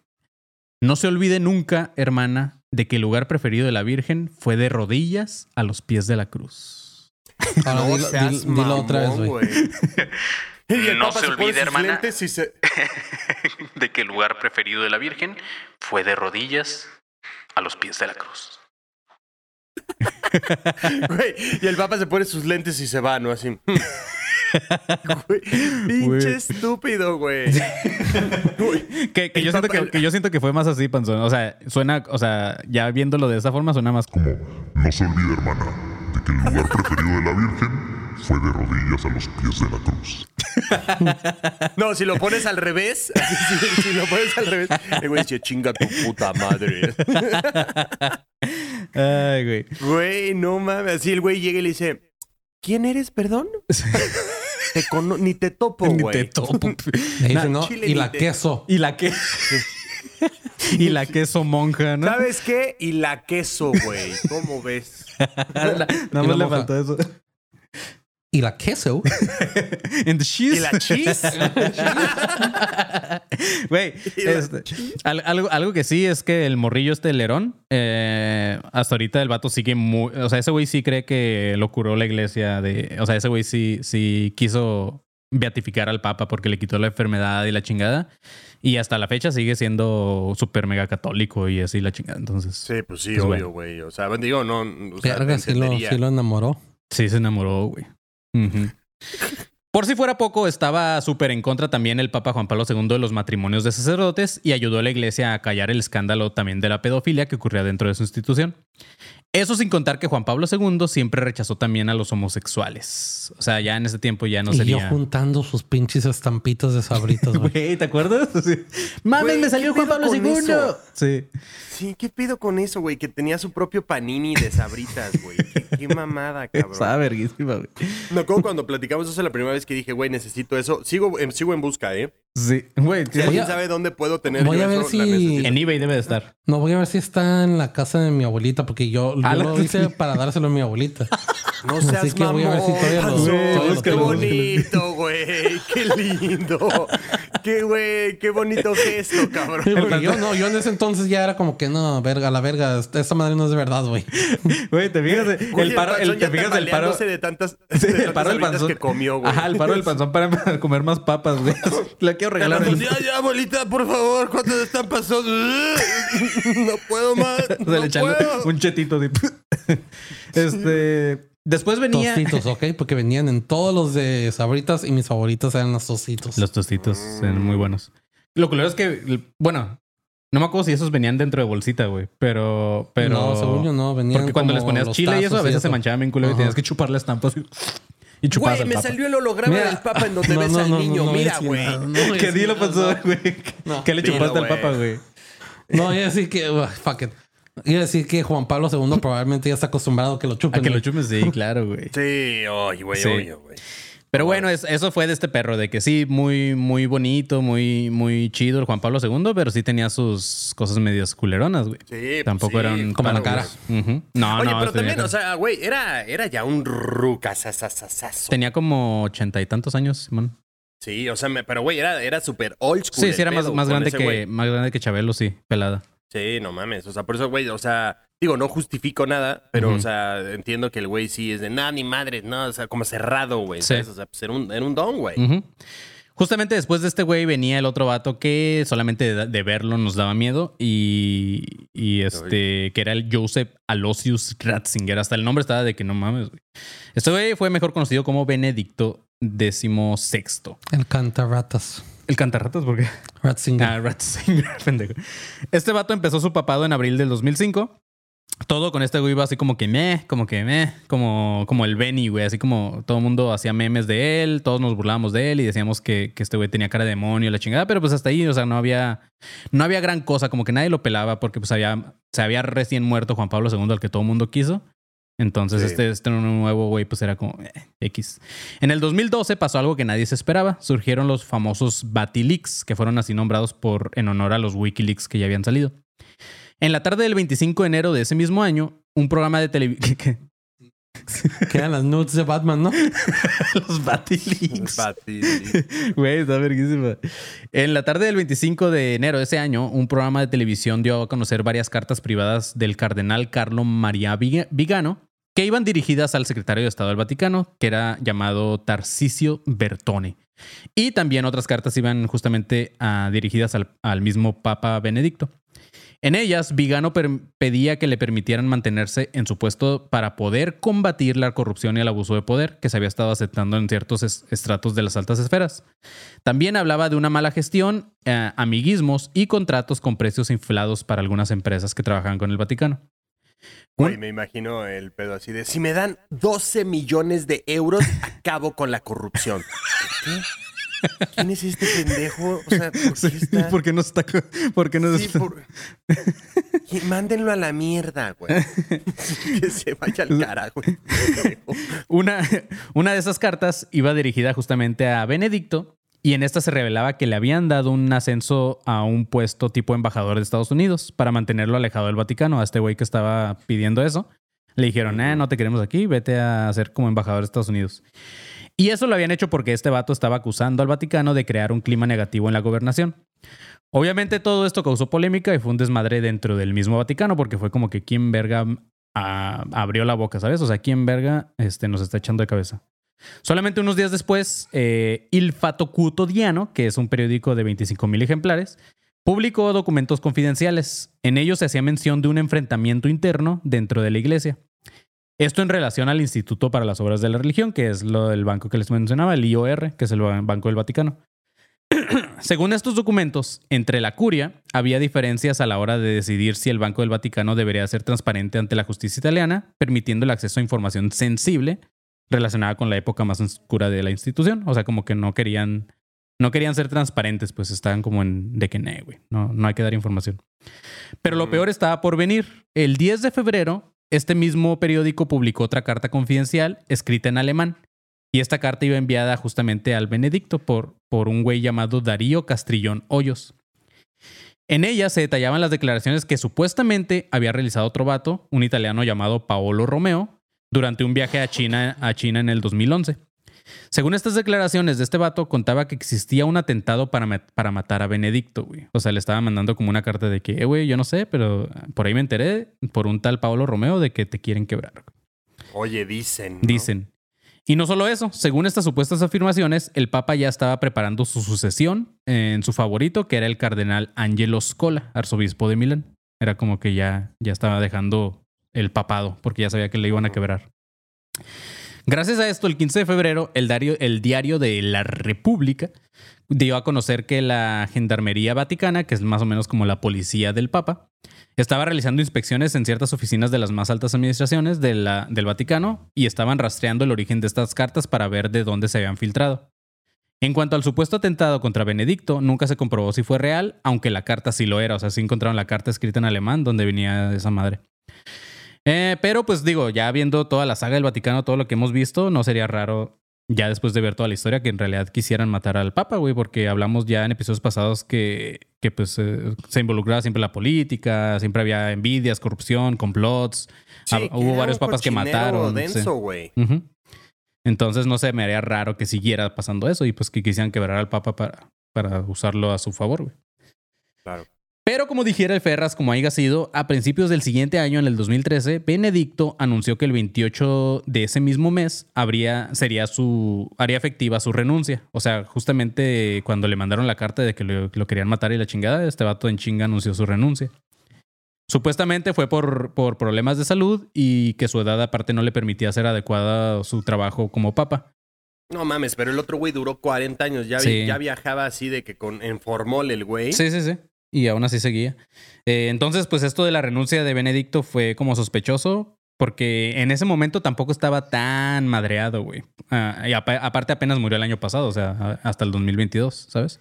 Speaker 1: No se olvide nunca, hermana, de que el lugar preferido de la Virgen fue de rodillas a los pies de la cruz.
Speaker 4: Ahora
Speaker 5: No
Speaker 4: dilo,
Speaker 5: seas
Speaker 4: dilo- dilo otra vez, güey.
Speaker 5: Y
Speaker 2: No se olvide, hermana.
Speaker 5: lentes y se- *laughs*
Speaker 2: de que el lugar preferido de la Virgen fue de rodillas a los pies de la cruz. *laughs*
Speaker 5: Güey, y el Papa se pone sus lentes y se va, ¿no? Así. *laughs* Güey, pinche
Speaker 1: Güey.
Speaker 5: estúpido, güey. Güey,
Speaker 1: Que, yo siento que yo siento que fue más así, Panzón. O sea, suena, o sea, ya viéndolo de esa forma, suena más
Speaker 7: Como, no se olvide, hermana, de que el lugar preferido de la Virgen fue de rodillas a los pies de la cruz. *laughs*
Speaker 5: No, si lo pones al revés, *laughs* si, si lo pones al revés, el güey dice, chinga tu puta madre. *laughs*
Speaker 1: Ay, güey.
Speaker 5: Güey, no mames. Así el güey llega y le dice, ¿quién eres, perdón? Te cono- ni te topo,
Speaker 1: Ni
Speaker 5: güey.
Speaker 1: te topo.
Speaker 4: Dice, no,
Speaker 5: chile
Speaker 4: y
Speaker 5: ni
Speaker 4: la
Speaker 5: te-
Speaker 4: queso.
Speaker 1: Y la que. y la queso monja, ¿no?
Speaker 5: ¿Sabes qué? Y la queso, güey. ¿Cómo ves?
Speaker 1: Nada más le faltó eso.
Speaker 4: Y la queso. *laughs*
Speaker 1: In the cheese.
Speaker 5: ¿Y la cheese? *laughs*
Speaker 1: Güey, *laughs* este, al- algo, algo que sí es que el morrillo este Lerón, eh, hasta ahorita el vato sigue muy... O sea, ese güey sí cree que lo curó la iglesia de... O sea, ese güey sí, sí quiso beatificar al papa porque le quitó la enfermedad y la chingada. Y hasta la fecha sigue siendo súper mega católico y así la chingada. Entonces, sí,
Speaker 5: Sí, pues sí,
Speaker 1: Pues
Speaker 5: obvio, güey. O sea, digo, no. O sea,
Speaker 4: sí lo, sí lo enamoró.
Speaker 1: se enamoró, güey. Por si fuera poco, estaba súper en contra también el Papa Juan Pablo II de los matrimonios de sacerdotes y ayudó a la iglesia a callar el escándalo también de la pedofilia que ocurría dentro de su institución. Eso sin contar que Juan Pablo II siempre rechazó también a los homosexuales. O sea, ya en ese tiempo ya no
Speaker 4: y yo
Speaker 1: sería...
Speaker 4: juntando sus pinches estampitas de sabritas, güey.
Speaker 1: ¿te acuerdas? Sí. Mames, me salió
Speaker 5: ¿qué
Speaker 1: Juan Pablo II.
Speaker 5: eso?
Speaker 1: Sí.
Speaker 5: Sí, ¿qué pido con eso, güey? Que tenía su propio panini de sabritas, güey. *laughs* Qué, mamada, *laughs* cabrón.
Speaker 1: Estaba verguísima, güey.
Speaker 5: Me acuerdo cuando platicamos eso la primera vez que dije, güey, necesito eso. Sigo, en- sigo en busca, ¿eh?
Speaker 1: Sí. Güey,
Speaker 5: Si alguien sabe dónde puedo tener
Speaker 4: voy
Speaker 5: yo
Speaker 4: a ver
Speaker 5: eso,
Speaker 4: si-
Speaker 1: en eBay debe de estar.
Speaker 4: No, voy a ver si está en la casa de mi abuelita, porque yo, yo
Speaker 1: Ah,
Speaker 4: lo *laughs* hice para dárselo a mi abuelita. *laughs*
Speaker 5: No
Speaker 4: Así
Speaker 5: seas
Speaker 4: que voy a ver si
Speaker 5: mamón,
Speaker 4: todavía lo-
Speaker 5: Panzón.
Speaker 4: todavía lo
Speaker 5: Qué
Speaker 4: tengo.
Speaker 5: bonito, güey. Qué lindo. Qué, güey, qué bonito gesto, cabrón.
Speaker 4: Yo no, yo en ese entonces ya era como que no, verga, la verga, esta madre no es de verdad, güey.
Speaker 1: Güey, te fijas el paro, el,
Speaker 5: ya
Speaker 1: te fijas del paro.
Speaker 5: de tantas, *laughs*
Speaker 1: Sí,
Speaker 5: de
Speaker 1: el paro del panzón.
Speaker 5: que comió, güey.
Speaker 1: Ajá, el paro del panzón para *laughs* comer más papas, güey. *laughs* Le quiero regalar. El-
Speaker 5: ya, ya, abuelita, por favor, ¿cuántas están pasando? no puedo más.
Speaker 1: Se
Speaker 5: no
Speaker 1: le echan
Speaker 5: puedo.
Speaker 1: un chetito de. este. Después venía.
Speaker 4: Tostitos, ¿ok? Porque venían en todos los de sabritas y mis favoritos eran los tostitos.
Speaker 1: Los tostitos eran muy buenos. Lo culero es que, bueno, no me acuerdo si esos venían dentro de bolsita, güey. Pero, pero.
Speaker 4: No, según yo no, venían
Speaker 1: Porque cuando
Speaker 4: como
Speaker 1: les ponías chile y eso, a veces se manchaban bien culero y tenías que chupar la estampa así. Y chupabas
Speaker 5: Güey, me
Speaker 1: papa.
Speaker 5: salió el holograma
Speaker 4: Mira.
Speaker 5: del papa en donde
Speaker 4: No,
Speaker 5: ves
Speaker 4: no,
Speaker 5: al
Speaker 4: no,
Speaker 5: niño. Mira, güey.
Speaker 1: ¿Qué dilo pasó, güey?
Speaker 4: No.
Speaker 1: ¿Qué le chupaste al papa, güey?
Speaker 4: No, iba a decir que, ugh, fuck it. Iba a decir que Juan Pablo II probablemente ya está acostumbrado a que lo chupen.
Speaker 1: A que lo
Speaker 4: güey.
Speaker 1: chupes, sí, claro, güey.
Speaker 5: Sí, oye, güey,
Speaker 1: Sí.
Speaker 5: obvio, güey.
Speaker 1: Pero bueno, es- eso fue de este perro, de que sí, muy, muy bonito, muy, muy chido el Juan Pablo II, pero sí tenía sus cosas medias culeronas, güey.
Speaker 5: Sí, pues
Speaker 1: Tampoco
Speaker 5: sí,
Speaker 1: eran
Speaker 4: como la cara.
Speaker 1: güey. Ujú. No,
Speaker 5: Oye,
Speaker 1: no.
Speaker 5: pero
Speaker 1: tenía
Speaker 5: también, o sea, güey, era, era ya un ruca sasasasazo.
Speaker 1: Tenía como ochenta y tantos años, Simón.
Speaker 5: Sí, o sea, me- pero güey, era, era súper old school.
Speaker 1: Sí, sí, era más, más grande que,
Speaker 5: güey.
Speaker 1: más grande que Chabelo, sí, pelada.
Speaker 5: Sí, no mames. O sea, por eso, güey, o sea, digo, no justifico nada, pero, o sea, entiendo que el güey sí es de nada, ni madre, no, o sea, como cerrado, güey.
Speaker 1: Sí.
Speaker 5: O sea, pues era un, era un don, güey.
Speaker 1: Justamente después de este güey venía el otro vato que solamente de, de verlo nos daba miedo y, y este, que era el Joseph Aloysius Ratzinger. Hasta el nombre estaba de que no mames, güey. Este güey fue mejor conocido como Benedicto XVI.
Speaker 4: El cantaratas.
Speaker 1: El cantarratas, porque
Speaker 4: Ratzinger.
Speaker 1: Ah, Ratzinger, *laughs* pendejo. Este vato empezó su papado en abril del 2005. Todo con este güey iba así como que meh, como que meh, como, como el Benny, güey. Así como todo el mundo hacía memes de él, todos nos burlábamos de él y decíamos que, que este güey tenía cara de demonio, la chingada. Pero pues hasta ahí, o sea, no había, no había gran cosa, como que nadie lo pelaba porque pues había, se había recién muerto Juan Pablo II, al que todo el mundo quiso. Entonces,
Speaker 5: Sí.
Speaker 1: este, este nuevo güey, pues era como eh, X. En el 2012 pasó algo que nadie se esperaba. Surgieron los famosos Batileaks, que fueron así nombrados por, en honor a los Wikileaks que ya habían salido. En la tarde del 25 de enero de ese mismo año, un programa de televisión. *laughs*
Speaker 4: Quedan las nudes de Batman, ¿no? *laughs*
Speaker 1: los Batileaks.
Speaker 5: Bati-
Speaker 1: Güey, está verguísima. En la tarde del 25 de enero de ese año, un programa de televisión dio a conocer varias cartas privadas del cardenal Carlo María Viga- Vigano, que iban dirigidas al secretario de Estado del Vaticano, que era llamado Tarcisio Bertone. Y también otras cartas iban justamente ah, dirigidas al, al mismo Papa Benedicto. En ellas, Vigano pedía que le permitieran mantenerse en su puesto para poder combatir la corrupción y el abuso de poder que se había estado aceptando en ciertos es- estratos de las altas esferas. También hablaba de una mala gestión, eh, amiguismos y contratos con precios inflados para algunas empresas que trabajaban con el Vaticano.
Speaker 5: Güey, me imagino el pedo así de, si me dan 12 millones de euros, acabo con la corrupción. *laughs* ¿Qué? ¿Quién es este pendejo? O sea, ¿por qué está...?
Speaker 1: ¿Por qué no está? ¿Por qué no
Speaker 5: Sí,
Speaker 1: está-
Speaker 5: por- Y Mándenlo a la mierda, güey. *laughs* que se vaya al carajo.
Speaker 1: Una, una de esas cartas iba dirigida justamente a Benedicto y en esta se revelaba que le habían dado un ascenso a un puesto tipo embajador de Estados Unidos para mantenerlo alejado del Vaticano. A este güey que estaba pidiendo eso, le dijeron, eh, no te queremos aquí, vete a ser como embajador de Estados Unidos. Y eso lo habían hecho porque este vato estaba acusando al Vaticano de crear un clima negativo en la gobernación. Obviamente todo esto causó polémica y fue un desmadre dentro del mismo Vaticano porque fue como que quién verga ah, abrió la boca, ¿sabes? O sea, quién verga este, nos está echando de cabeza. Solamente unos días después, eh, Il Fatto Quotidiano, que es un periódico de 25 mil ejemplares, publicó documentos confidenciales. En ellos se hacía mención de un enfrentamiento interno dentro de la iglesia. Esto en relación al Instituto para las Obras de la Religión, que es lo del banco que les mencionaba, el IOR, que es el Banco del Vaticano. *clears throat* Según estos documentos, entre la curia había diferencias a la hora de decidir si el Banco del Vaticano debería ser transparente ante la justicia italiana, permitiendo el acceso a información sensible relacionada con la época más oscura de la institución. O sea, como que no querían, no querían ser transparentes, pues estaban como en de que "Nee, güey, no, no hay que dar información. Pero lo
Speaker 5: Ujú.
Speaker 1: peor estaba por venir. El 10 de febrero, este mismo periódico publicó otra carta confidencial escrita en alemán. Y esta carta iba enviada justamente al Benedicto por, por un güey llamado Darío Castrillón Hoyos. En ella se detallaban las declaraciones que supuestamente había realizado otro vato, un italiano llamado Paolo Romeo, durante un viaje a China, a China en el 2011. Según estas declaraciones de este vato, contaba que existía un atentado para, ma- para matar a Benedicto, güey. O sea, le estaba mandando como una carta de que, eh, güey, yo no sé, pero por ahí me enteré por un tal Paolo Romeo de que te quieren quebrar.
Speaker 5: Oye, dicen. ¿no?
Speaker 1: Dicen. Y no solo eso, según estas supuestas afirmaciones, el Papa ya estaba preparando su sucesión en su favorito, que era el cardenal Angelo Scola, arzobispo de Milán. Era como que ya, ya estaba dejando el papado, porque ya sabía que le iban a quebrar. Gracias a esto, el 15 de febrero, el diario, de la República dio a conocer que la Gendarmería Vaticana, que es más o menos como la policía del Papa, estaba realizando inspecciones en ciertas oficinas de las más altas administraciones del Vaticano y estaban rastreando el origen de estas cartas para ver de dónde se habían filtrado. En cuanto al supuesto atentado contra Benedicto, nunca se comprobó si fue real, aunque la carta sí lo era. O sea, sí encontraron la carta escrita en alemán donde venía esa madre. Eh, pero pues digo, ya viendo toda la saga del Vaticano, todo lo que hemos visto, no sería raro ya después de ver toda la historia que en realidad quisieran matar al Papa, güey, porque hablamos ya en episodios pasados que, que pues eh, se involucraba siempre la política, siempre había envidias, corrupción, complots.
Speaker 5: Sí,
Speaker 1: Ah, hubo varios papas que mataron. sí.
Speaker 5: denso, güey.
Speaker 1: Ujú. Entonces no se me haría raro que siguiera pasando eso y pues que quisieran quebrar al Papa para, para usarlo a su favor, güey.
Speaker 5: Claro.
Speaker 1: Pero como dijera el Ferras, como haya sido, a principios del siguiente año, en el 2013, Benedicto anunció que el 28 de ese mismo mes habría, sería su, haría efectiva su renuncia. O sea, justamente cuando le mandaron la carta de que lo, lo querían matar y la chingada, este vato en chinga anunció su renuncia. Supuestamente fue por, por problemas de salud y que su edad aparte no le permitía hacer adecuada su trabajo como papa.
Speaker 5: No mames, pero el otro güey duró 40 años. Ya, vi-
Speaker 1: Sí.
Speaker 5: ya viajaba así de que con, en formol el güey.
Speaker 1: Sí, sí, sí. Y aún así seguía. Eh, entonces, pues esto de la renuncia de Benedicto fue como sospechoso porque en ese momento tampoco estaba tan madreado, güey. Ah, y apa- aparte apenas murió el año pasado, o sea, hasta el 2022, ¿sabes?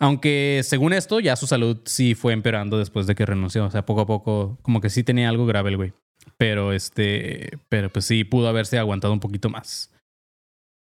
Speaker 1: Aunque según esto, ya su salud sí fue empeorando después de que renunció. O sea, poco a poco, como que sí tenía algo grave el güey. Pero este, pero pues sí pudo haberse aguantado un poquito más.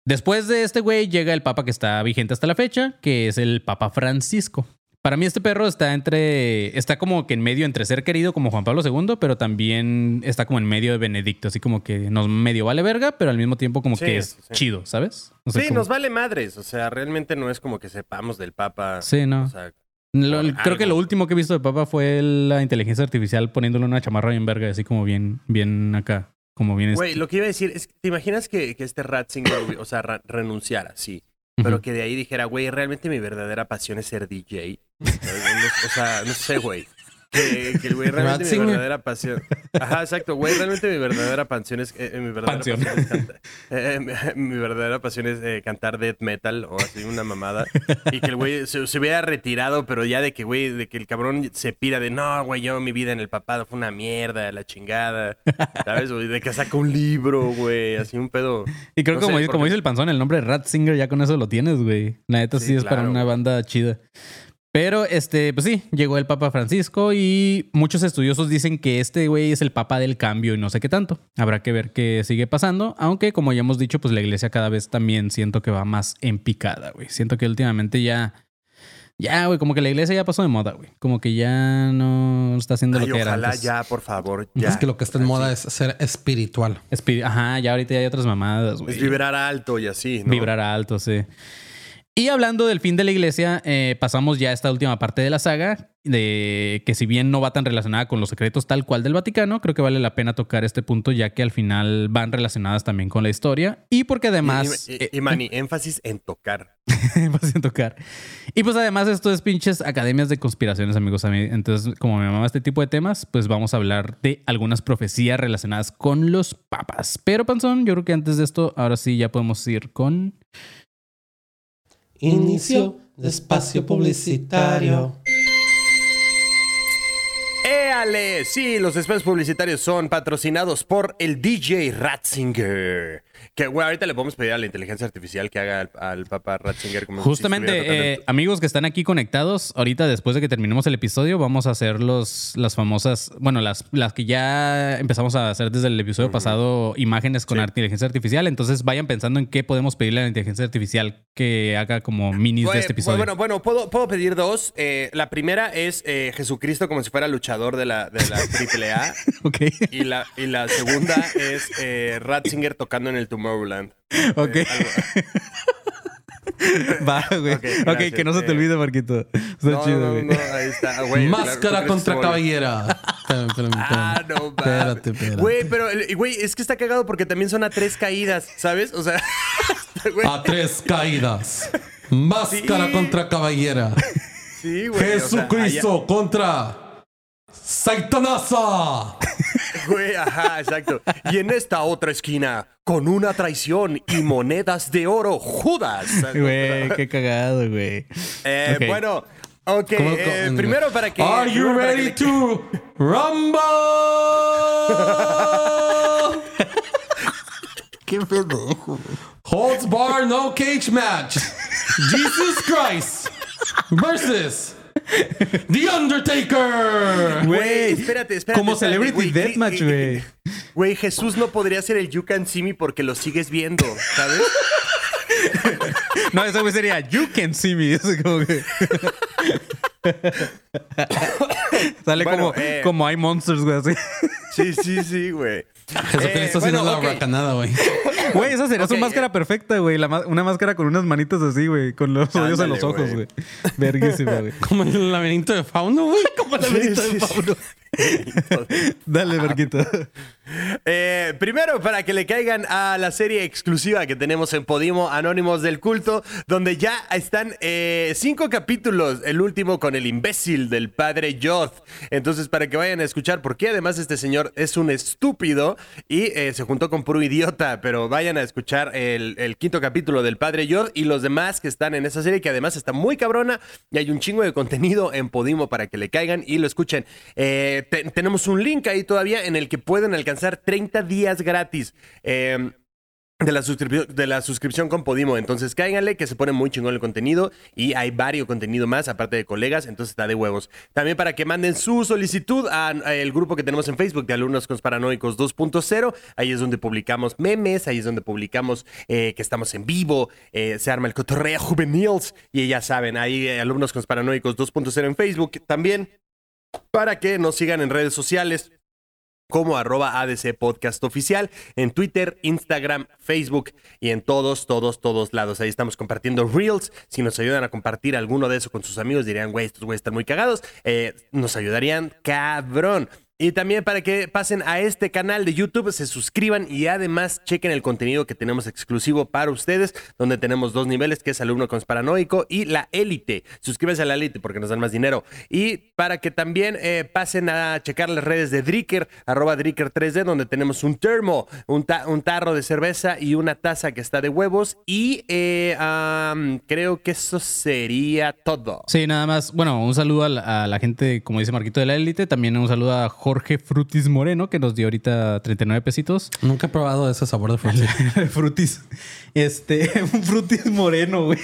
Speaker 1: Después de este güey llega el papa que está vigente hasta la fecha, que es el Papa Francisco. Para mí este perro está entre, está como que en medio entre ser querido como Juan Pablo II, pero también está como en medio de Benedicto, así como que nos medio vale verga, pero al mismo tiempo como
Speaker 5: Sí,
Speaker 1: que es
Speaker 5: sí.
Speaker 1: chido, ¿sabes? O sea,
Speaker 5: Sí,
Speaker 1: como-
Speaker 5: nos vale madres. O sea, realmente no es como que sepamos del Papa.
Speaker 1: Sí, no.
Speaker 5: O sea,
Speaker 1: Lo-
Speaker 5: por
Speaker 1: creo que lo último que he visto de Papa fue la inteligencia artificial poniéndole una chamarra bien verga, así como bien, bien acá, como bien
Speaker 5: Güey, lo que iba a decir es, ¿te imaginas que, que este Ratzinger, o sea, ra- renunciara, sí? Pero que de ahí dijera, güey, realmente mi verdadera pasión es ser DJ. O sea, no sé, güey. Que, que el güey *laughs* realmente mi verdadera pasión. Ajá, exacto, güey. Realmente mi verdadera pasión es. eh, mi verdadera
Speaker 1: Pasión.
Speaker 5: pasión es cantar- *laughs* eh, eh, mi verdadera pasión es eh, cantar death metal o así una mamada. Y que el güey se, se hubiera retirado, pero ya de que, güey, de que el cabrón se pira de no, güey, yo mi vida en el papado fue una mierda, la chingada. ¿Sabes? güey? De que saca un libro, güey, así un pedo.
Speaker 1: Y creo
Speaker 5: No
Speaker 1: que como,
Speaker 5: sé,
Speaker 1: como
Speaker 5: porque-
Speaker 1: dice el panzón, el nombre de Ratzinger ya con eso lo tienes, güey. La neta sí,
Speaker 5: Sí,
Speaker 1: es para una
Speaker 5: güey.
Speaker 1: banda chida. Pero, este, pues sí, llegó el Papa Francisco y muchos estudiosos dicen que este güey es el Papa del cambio y no sé qué tanto. Habrá que ver qué sigue pasando. Aunque, como ya hemos dicho, pues la iglesia cada vez también siento que va más en picada, güey. Siento que últimamente ya... Ya, güey, como que la iglesia ya pasó de moda, güey. Como que ya no está haciendo
Speaker 5: Ay,
Speaker 1: lo que era
Speaker 5: ojalá ya, por favor. Ya.
Speaker 4: Es que lo que está en moda es ser espiritual.
Speaker 1: Espiri- Ajá, ya ahorita ya hay otras mamadas, güey.
Speaker 5: Es vibrar alto y así, ¿no?
Speaker 1: Vibrar alto, sí. Y hablando del fin de la iglesia, eh, pasamos ya a esta última parte de la saga, de que si bien no va tan relacionada con los secretos tal cual del Vaticano, creo que vale la pena tocar este punto ya que al final van relacionadas también con la historia y porque además...
Speaker 5: Y, y- y, Manny, énfasis en tocar. *laughs*
Speaker 1: vas a tocar. Y pues además esto es pinches academias de conspiraciones, amigos. Entonces, como me mamá este tipo de temas, pues vamos a hablar de algunas profecías relacionadas con los papas. Pero, Panzón, yo creo que antes de esto, ahora sí ya podemos ir con...
Speaker 4: Inicio de espacio publicitario.
Speaker 5: ¡Éale! Sí, los espacios publicitarios son patrocinados por el DJ Ratzinger. Que, güey, ahorita le podemos pedir a la inteligencia artificial que haga al, al Papa Ratzinger como
Speaker 1: Justamente, eh, amigos que están aquí conectados, ahorita después de que terminemos el episodio, vamos a hacer los, las famosas, bueno, las, las que ya empezamos a hacer desde el episodio pasado, imágenes con
Speaker 5: Sí.
Speaker 1: inteligencia artificial. Entonces vayan pensando en qué podemos pedirle a la inteligencia artificial que haga como minis de este episodio.
Speaker 5: Bueno, bueno, puedo, puedo pedir dos. Eh, la primera es eh, Jesucristo como si fuera luchador de la, de la *laughs* AAA.
Speaker 1: ok,
Speaker 5: y, la, y la segunda es Ratzinger tocando en el Tomorrowland. *laughs*
Speaker 1: ok.
Speaker 5: Eh, *laughs*
Speaker 1: Va, güey.
Speaker 5: Ok,
Speaker 1: ok,
Speaker 5: gracias,
Speaker 1: que no se te
Speaker 5: eh.
Speaker 1: olvide, Marquito. Está
Speaker 5: No,
Speaker 1: chido,
Speaker 5: no,
Speaker 1: güey.
Speaker 5: no, ahí está, güey.
Speaker 4: Máscara
Speaker 5: claro, ¿tú crees
Speaker 4: contra caballera. *laughs* Espérame, espérame,
Speaker 5: Ah, no, mames.
Speaker 4: Espérate, espérate.
Speaker 5: Güey, pero, el- güey, es que está cagado porque también son a tres caídas, ¿sabes? O sea, güey,
Speaker 4: A tres caídas. Máscara
Speaker 5: Sí.
Speaker 4: contra caballera.
Speaker 5: sí, güey. o sea,
Speaker 4: Jesucristo contra Saitanasa.
Speaker 5: Güey, ajá, exacto. Y en esta otra esquina, con una traición y monedas de oro, Judas.
Speaker 1: Güey, qué cagado, güey.
Speaker 5: Eh,
Speaker 1: Ok.
Speaker 5: Bueno, ok.
Speaker 4: ¿Cómo-
Speaker 5: eh, primero para que.
Speaker 4: Are you
Speaker 5: que
Speaker 4: ready
Speaker 5: le-
Speaker 4: to rumble?
Speaker 1: Qué pendejo.
Speaker 4: Holds bar, no cage match. Jesus Christ versus *laughs* The Undertaker.
Speaker 5: Güey, espérate, espérate.
Speaker 1: Como
Speaker 5: espérate,
Speaker 1: Celebrity Deathmatch,
Speaker 5: ¿qué-
Speaker 1: güey.
Speaker 5: Güey, Jesús no podría ser el You Can See Me porque lo sigues viendo, ¿sabes? *laughs*
Speaker 1: No, ese güey sería You Can See Me. Eso como que... *laughs* Sale
Speaker 5: Bueno,
Speaker 1: como,
Speaker 5: eh.
Speaker 1: como hay monsters, güey, así.
Speaker 5: Sí, sí, sí, güey.
Speaker 4: Jesucristo
Speaker 5: Eh,
Speaker 4: haciendo
Speaker 5: bueno,
Speaker 4: la
Speaker 5: ok.
Speaker 4: huracanada, güey.
Speaker 1: Güey, esa sería su máscara perfecta, güey. La ma- Una máscara con unas manitas así, güey. Con los hoyos en los ojos,
Speaker 5: güey.
Speaker 1: Verguísima, güey. *laughs*
Speaker 4: Como el laberinto de Fauno, güey. *laughs* Como el laberinto
Speaker 5: Sí,
Speaker 4: de
Speaker 5: sí,
Speaker 4: Fauno.
Speaker 1: Dale, Marquito. *laughs*
Speaker 5: Eh, primero, para que le caigan a la serie exclusiva que tenemos en Podimo, Anónimos del Culto, donde ya están eh, cinco capítulos, el último con el imbécil del padre Yoth. Entonces, para que vayan a escuchar, porque además este señor es un estúpido y eh, se juntó con puro idiota, pero vayan a escuchar el, quinto capítulo del padre Yoth y los demás que están en esa serie, que además está muy cabrona y hay un chingo de contenido en Podimo para que le caigan y lo escuchen. Te- tenemos un link ahí todavía en el que pueden alcanzar 30 días gratis. Eh, de la, de la suscripción con Podimo. Entonces cáiganle que se pone muy chingón el contenido y hay varios contenido más aparte de colegas, entonces está de huevos. También para que manden su solicitud al grupo que tenemos en Facebook de Alumnos Conspiranoicos 2.0. Ahí es donde publicamos memes, ahí es donde publicamos eh, que estamos en vivo, eh, se arma el cotorreo juveniles y ya saben, ahí eh, Alumnos Conspiranoicos 2.0 en Facebook también para que nos sigan en redes sociales como arroba ADC Podcast Oficial en Twitter, Instagram, Facebook y en todos, todos, todos lados. Ahí estamos compartiendo Reels. Si nos ayudan a compartir alguno de eso con sus amigos, dirían, güey, estos güeyes están muy cagados. Eh, nos ayudarían cabrón. Y también para que pasen a este canal de YouTube, se suscriban y además chequen el contenido que tenemos exclusivo para ustedes, donde tenemos dos niveles, que es alumno conspiranoico y la élite. Suscríbanse a la élite porque nos dan más dinero. Y para que también eh, pasen a checar las redes de Dricker, arroba Dricker3D, donde tenemos un termo, un, ta- un tarro de cerveza y una taza que está de huevos. Y eh, am, creo que eso sería todo.
Speaker 1: Sí, nada más. Bueno, un saludo a la, a la gente, como dice Marquito de la Élite. También un saludo a Jorge Frutis Moreno, que nos dio ahorita 39 pesitos.
Speaker 4: Nunca he probado ese sabor de frutti. *laughs*
Speaker 1: frutis. Este, *laughs* un frutis moreno, güey.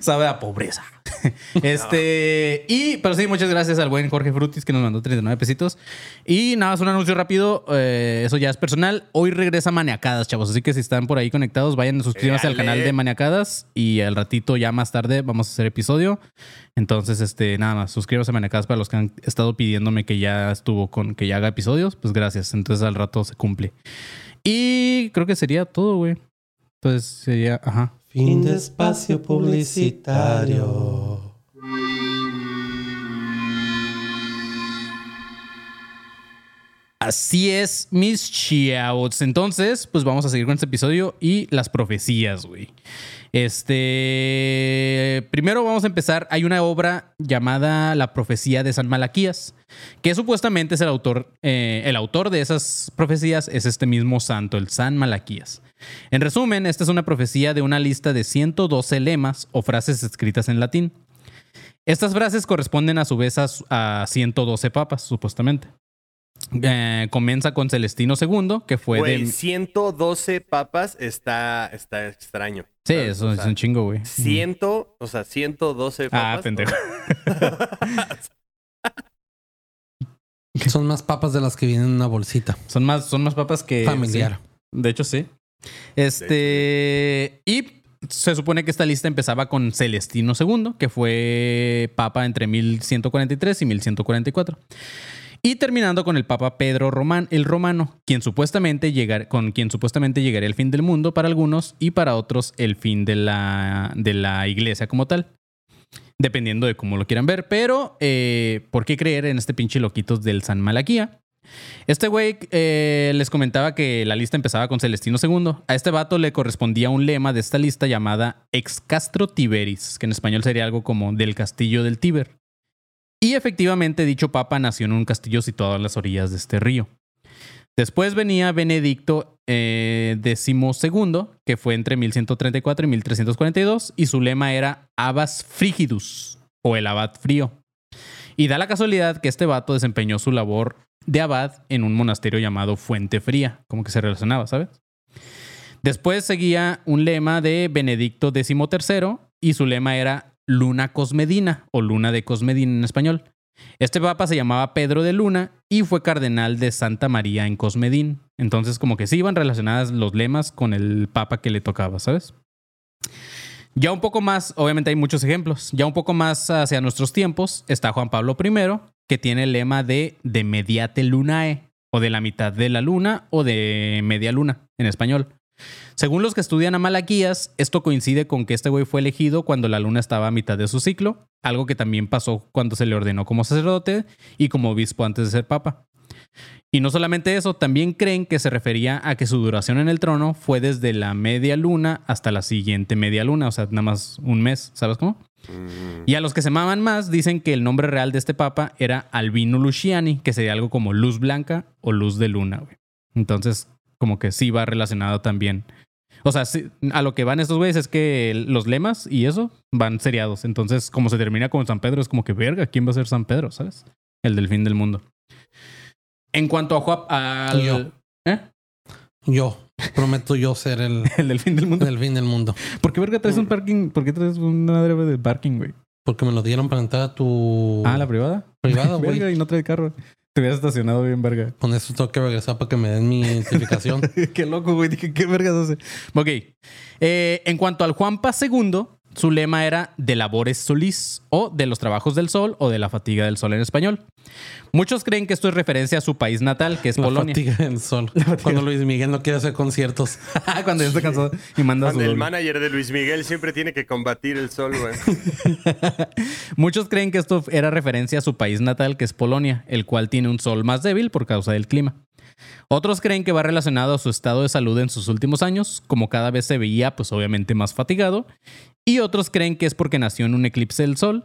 Speaker 1: Sabe a pobreza. *laughs* Este, y, pero sí, muchas gracias al buen Jorge Frutis que nos mandó 39 pesitos. Y nada más un anuncio rápido, eh, eso ya es personal. Hoy regresa Maniacadas, chavos. Así que si están por ahí conectados, vayan, suscríbanse al canal de Maniacadas. Y al ratito, ya más tarde, vamos a hacer episodio. Entonces, este, nada más, suscríbanse a Maniacadas para los que han estado pidiéndome que ya estuvo con que ya haga episodios. Pues gracias. Entonces al rato se cumple. Y creo que sería todo, güey. Entonces sería, ajá.
Speaker 4: Fin de espacio publicitario.
Speaker 1: Así es, mis chavos. Entonces, pues vamos a seguir con este episodio y las profecías, güey. Este. Primero vamos a empezar. Hay una obra llamada La Profecía de San Malaquías, que supuestamente es el autor. eh, el autor de esas profecías es este mismo santo, el San Malaquías. En resumen, esta es una profecía de una lista de 112 lemas o frases escritas en latín. Estas frases corresponden a su vez a, a 112 papas, supuestamente. Eh, comienza con Celestino II, que fue
Speaker 5: Güey,
Speaker 1: de.
Speaker 5: 112 papas está, está extraño.
Speaker 1: Sí,
Speaker 5: ¿sabes?
Speaker 1: eso
Speaker 5: O
Speaker 1: es
Speaker 5: sea,
Speaker 1: un chingo, güey.
Speaker 5: 100, o sea, 112 papas.
Speaker 1: Ah, pendejo. *laughs*
Speaker 4: Son más papas de las que vienen en una bolsita.
Speaker 1: Son más, son más papas que.
Speaker 4: Familiar.
Speaker 1: sí. De hecho, sí. Este. Y se supone que esta lista empezaba con Celestino II, que fue papa entre 1143 y 1144. Y terminando con el Papa Pedro Román, el Romano, quien supuestamente llegar, con quien supuestamente llegaría el fin del mundo para algunos y para otros el fin de la, de la iglesia como tal. Dependiendo de cómo lo quieran ver. Pero, eh, ¿por qué creer en este pinche loquitos del San Malaquía? Este güey eh, les comentaba que la lista empezaba con Celestino II. A este vato le correspondía un lema de esta lista llamada Ex Castro Tiberis, que en español sería algo como del castillo del Tíber. Y efectivamente dicho papa nació en un castillo situado a las orillas de este río. Después venía Benedicto eh, XII, que fue entre 1134 y 1342, y su lema era Abbas Frigidus, o el abad frío. Y da la casualidad que este vato desempeñó su labor de abad en un monasterio llamado Fuente Fría, como que se relacionaba, ¿sabes? Después seguía un lema de Benedicto XIII y su lema era Luna Cosmedina o Luna de Cosmedina en español. Este papa se llamaba Pedro de Luna y fue cardenal de Santa María en Cosmedín. Entonces como que sí iban relacionadas los lemas con el papa que le tocaba, ¿sabes? Ya un poco más, obviamente hay muchos ejemplos, ya un poco más hacia nuestros tiempos está Juan Pablo I, que tiene el lema de de mediate lunae, o de la mitad de la luna, o de media luna, en español. Según los que estudian a Malaquías, esto coincide con que este güey fue elegido cuando la luna estaba a mitad de su ciclo, algo que también pasó cuando se le ordenó como sacerdote y como obispo antes de ser papa. Y no solamente eso, también creen que se refería a que su duración en el trono fue desde la media luna hasta la siguiente media luna, o sea, nada más un mes, ¿sabes cómo? Y a los que se maman más dicen que el nombre real de este papa era Albino Luciani, que sería algo como luz blanca o luz de luna, güey. Entonces, como que sí va relacionado también. O sea, sí, a lo que van estos güeyes es que los lemas y eso van seriados. Entonces, como se termina con San Pedro, es como que verga, ¿quién va a ser San Pedro, sabes? El del fin del mundo. En cuanto a Juan, al...
Speaker 4: Yo.
Speaker 1: ¿Eh?
Speaker 4: Yo prometo yo ser el, *laughs*
Speaker 1: El del fin del mundo.
Speaker 4: el fin del mundo.
Speaker 1: ¿Por qué verga traes un parking? ¿Por qué traes una madre de parking, güey?
Speaker 4: Porque me lo dieron para entrar a tu
Speaker 1: Ah, la privada.
Speaker 4: privada, *laughs* güey.
Speaker 1: Y no trae carro. Te hubieras estacionado bien, verga.
Speaker 4: Con eso tengo que regresar para que me den mi *laughs* identificación.
Speaker 1: qué loco, güey. Dije, ¿qué vergas hace? Ok. Eh, en cuanto al Juanpa II, su lema era de labores solis o de los trabajos del sol o de la fatiga del sol en español. Muchos creen que esto es referencia a su país natal, que es
Speaker 4: La
Speaker 1: Polonia.
Speaker 4: fatiga del sol. Cuando Luis Miguel no quiere hacer conciertos. *laughs*
Speaker 1: Cuando ya está cansado y manda
Speaker 5: Cuando
Speaker 1: su
Speaker 5: el manager de Luis Miguel siempre tiene que combatir el sol, güey. *laughs*
Speaker 1: Muchos creen que esto era referencia a su país natal, que es Polonia, el cual tiene un sol más débil por causa del clima. Otros creen que va relacionado a su estado de salud en sus últimos años, como cada vez se veía, pues obviamente más fatigado. Y otros creen que es porque nació en un eclipse del sol.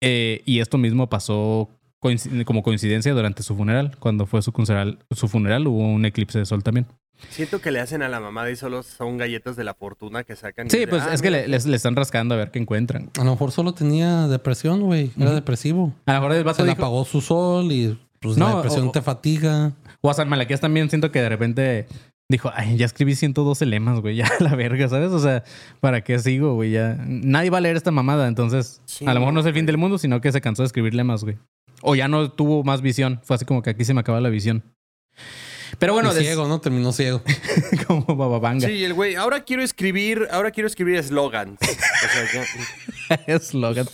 Speaker 1: eh, y esto mismo pasó coinc- como coincidencia durante su funeral. Cuando fue su funeral, su funeral hubo un eclipse de sol también.
Speaker 5: Siento que le hacen a la mamada y solo son galletas de la fortuna que sacan. y
Speaker 1: Sí,
Speaker 5: de,
Speaker 1: pues
Speaker 5: ah,
Speaker 1: es que le, les- le están rascando a ver qué encuentran.
Speaker 4: A lo mejor solo tenía depresión, güey. Era depresivo.
Speaker 1: A lo mejor el vato
Speaker 4: Se le apagó su sol y pues
Speaker 1: No,
Speaker 4: la depresión
Speaker 1: o-
Speaker 4: te fatiga.
Speaker 1: O a San Malaquías también siento que de repente dijo, ay, ya escribí 112 lemas, güey, ya *laughs* la verga, ¿sabes? O sea, ¿para qué sigo, güey? Ya nadie va a leer esta mamada, entonces
Speaker 5: Sí,
Speaker 1: a lo mejor no es el fin del mundo, sino que se cansó de escribir lemas, güey. O ya no tuvo más visión, fue así como que aquí se me acaba la visión. Pero bueno, des-
Speaker 4: ciego, ¿no? Terminó ciego. *laughs*
Speaker 1: como bababanga.
Speaker 5: Sí, el güey, ahora quiero escribir, ahora quiero escribir eslogans. O sea, ya- *laughs*
Speaker 1: Eslogan.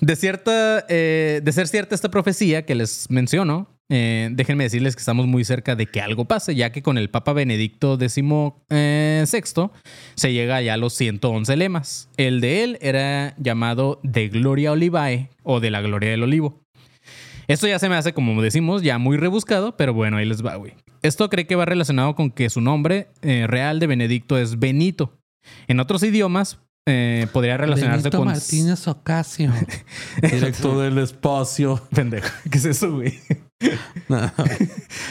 Speaker 1: De cierta, eh, de ser cierta esta profecía que les menciono, eh, déjenme decirles que estamos muy cerca de que algo pase, ya que con el Papa Benedicto XVI se llega ya a los 111 lemas. El de él era llamado de Gloria Olivae o de la Gloria del Olivo. Esto ya se me hace, como decimos, ya muy rebuscado, pero bueno, ahí les va, güey. Esto cree que va relacionado con que su nombre eh, real de Benedicto es Benito. En otros idiomas eh, podría relacionarse
Speaker 4: Benito
Speaker 1: con...
Speaker 4: Martínez Ocasio. *laughs* Directo del espacio.
Speaker 1: Pendejo. ¿Qué es eso, güey? *laughs*
Speaker 4: No,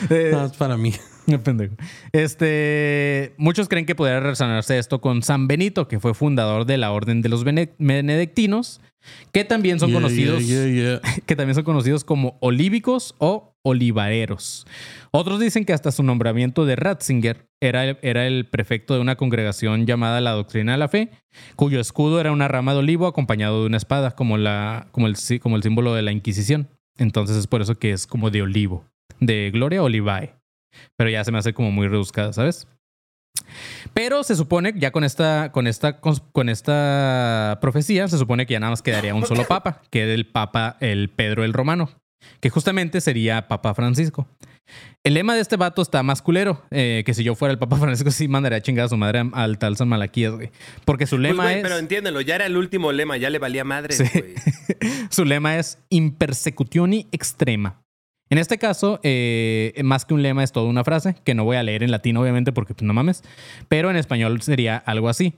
Speaker 1: Eh,
Speaker 4: no, es para mí. *laughs*
Speaker 1: pendejo. Este, muchos creen que podría relacionarse esto con San Benito, que fue fundador de la Orden de los Bene- Benedictinos, que también son
Speaker 4: Yeah,
Speaker 1: conocidos,
Speaker 4: yeah, yeah, yeah. *laughs*
Speaker 1: que también son conocidos como olívicos o olivareros. Otros dicen que hasta su nombramiento de Ratzinger era el, era el prefecto de una congregación llamada la Doctrina de la Fe, cuyo escudo era una rama de olivo acompañado de una espada, como, la, como, el, sí- como el símbolo de la Inquisición. Entonces es por eso que es como de olivo, de Gloria Olivae. Pero ya se me hace como muy rebuscada, ¿sabes? Pero se supone, ya con esta, con esta, con esta profecía, se supone que ya nada más quedaría un solo papa, que era el papa, el Pedro el Romano, que justamente sería Papa Francisco. El lema de este vato está más culero, eh, que si yo fuera el Papa *laughs* Francisco sí mandaría a chingar a su madre al tal San Malaquías, güey. Porque su
Speaker 5: Pues,
Speaker 1: lema
Speaker 5: güey,
Speaker 1: es...
Speaker 5: Pero entiéndelo, ya era el último lema, ya le valía madre,
Speaker 1: Sí.
Speaker 5: güey. *laughs*
Speaker 1: Su lema es impersecutioni extrema. En este caso, eh, más que un lema es toda una frase, que no voy a leer en latín obviamente porque pues, no mames, pero en español sería algo así.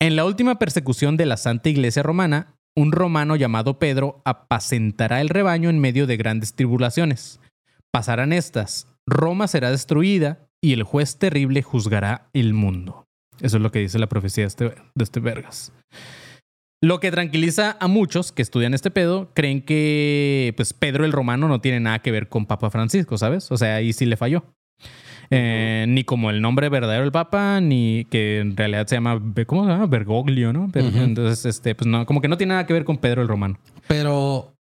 Speaker 1: En la última persecución de la Santa Iglesia Romana, un romano llamado Pedro apacentará el rebaño en medio de grandes tribulaciones. Pasarán estas, Roma será destruida y el juez terrible juzgará el mundo. Eso es lo que dice la profecía de este, de este Vergas. Lo que tranquiliza a muchos que estudian este pedo, creen que pues Pedro el Romano no tiene nada que ver con Papa Francisco, ¿sabes? O sea, ahí sí le falló. Eh, ni como el nombre verdadero del Papa, ni que en realidad se llama, ¿cómo se llama? Bergoglio, ¿no? Pero. Entonces, este, pues no, como que no tiene nada que ver con Pedro el Romano.
Speaker 4: Pero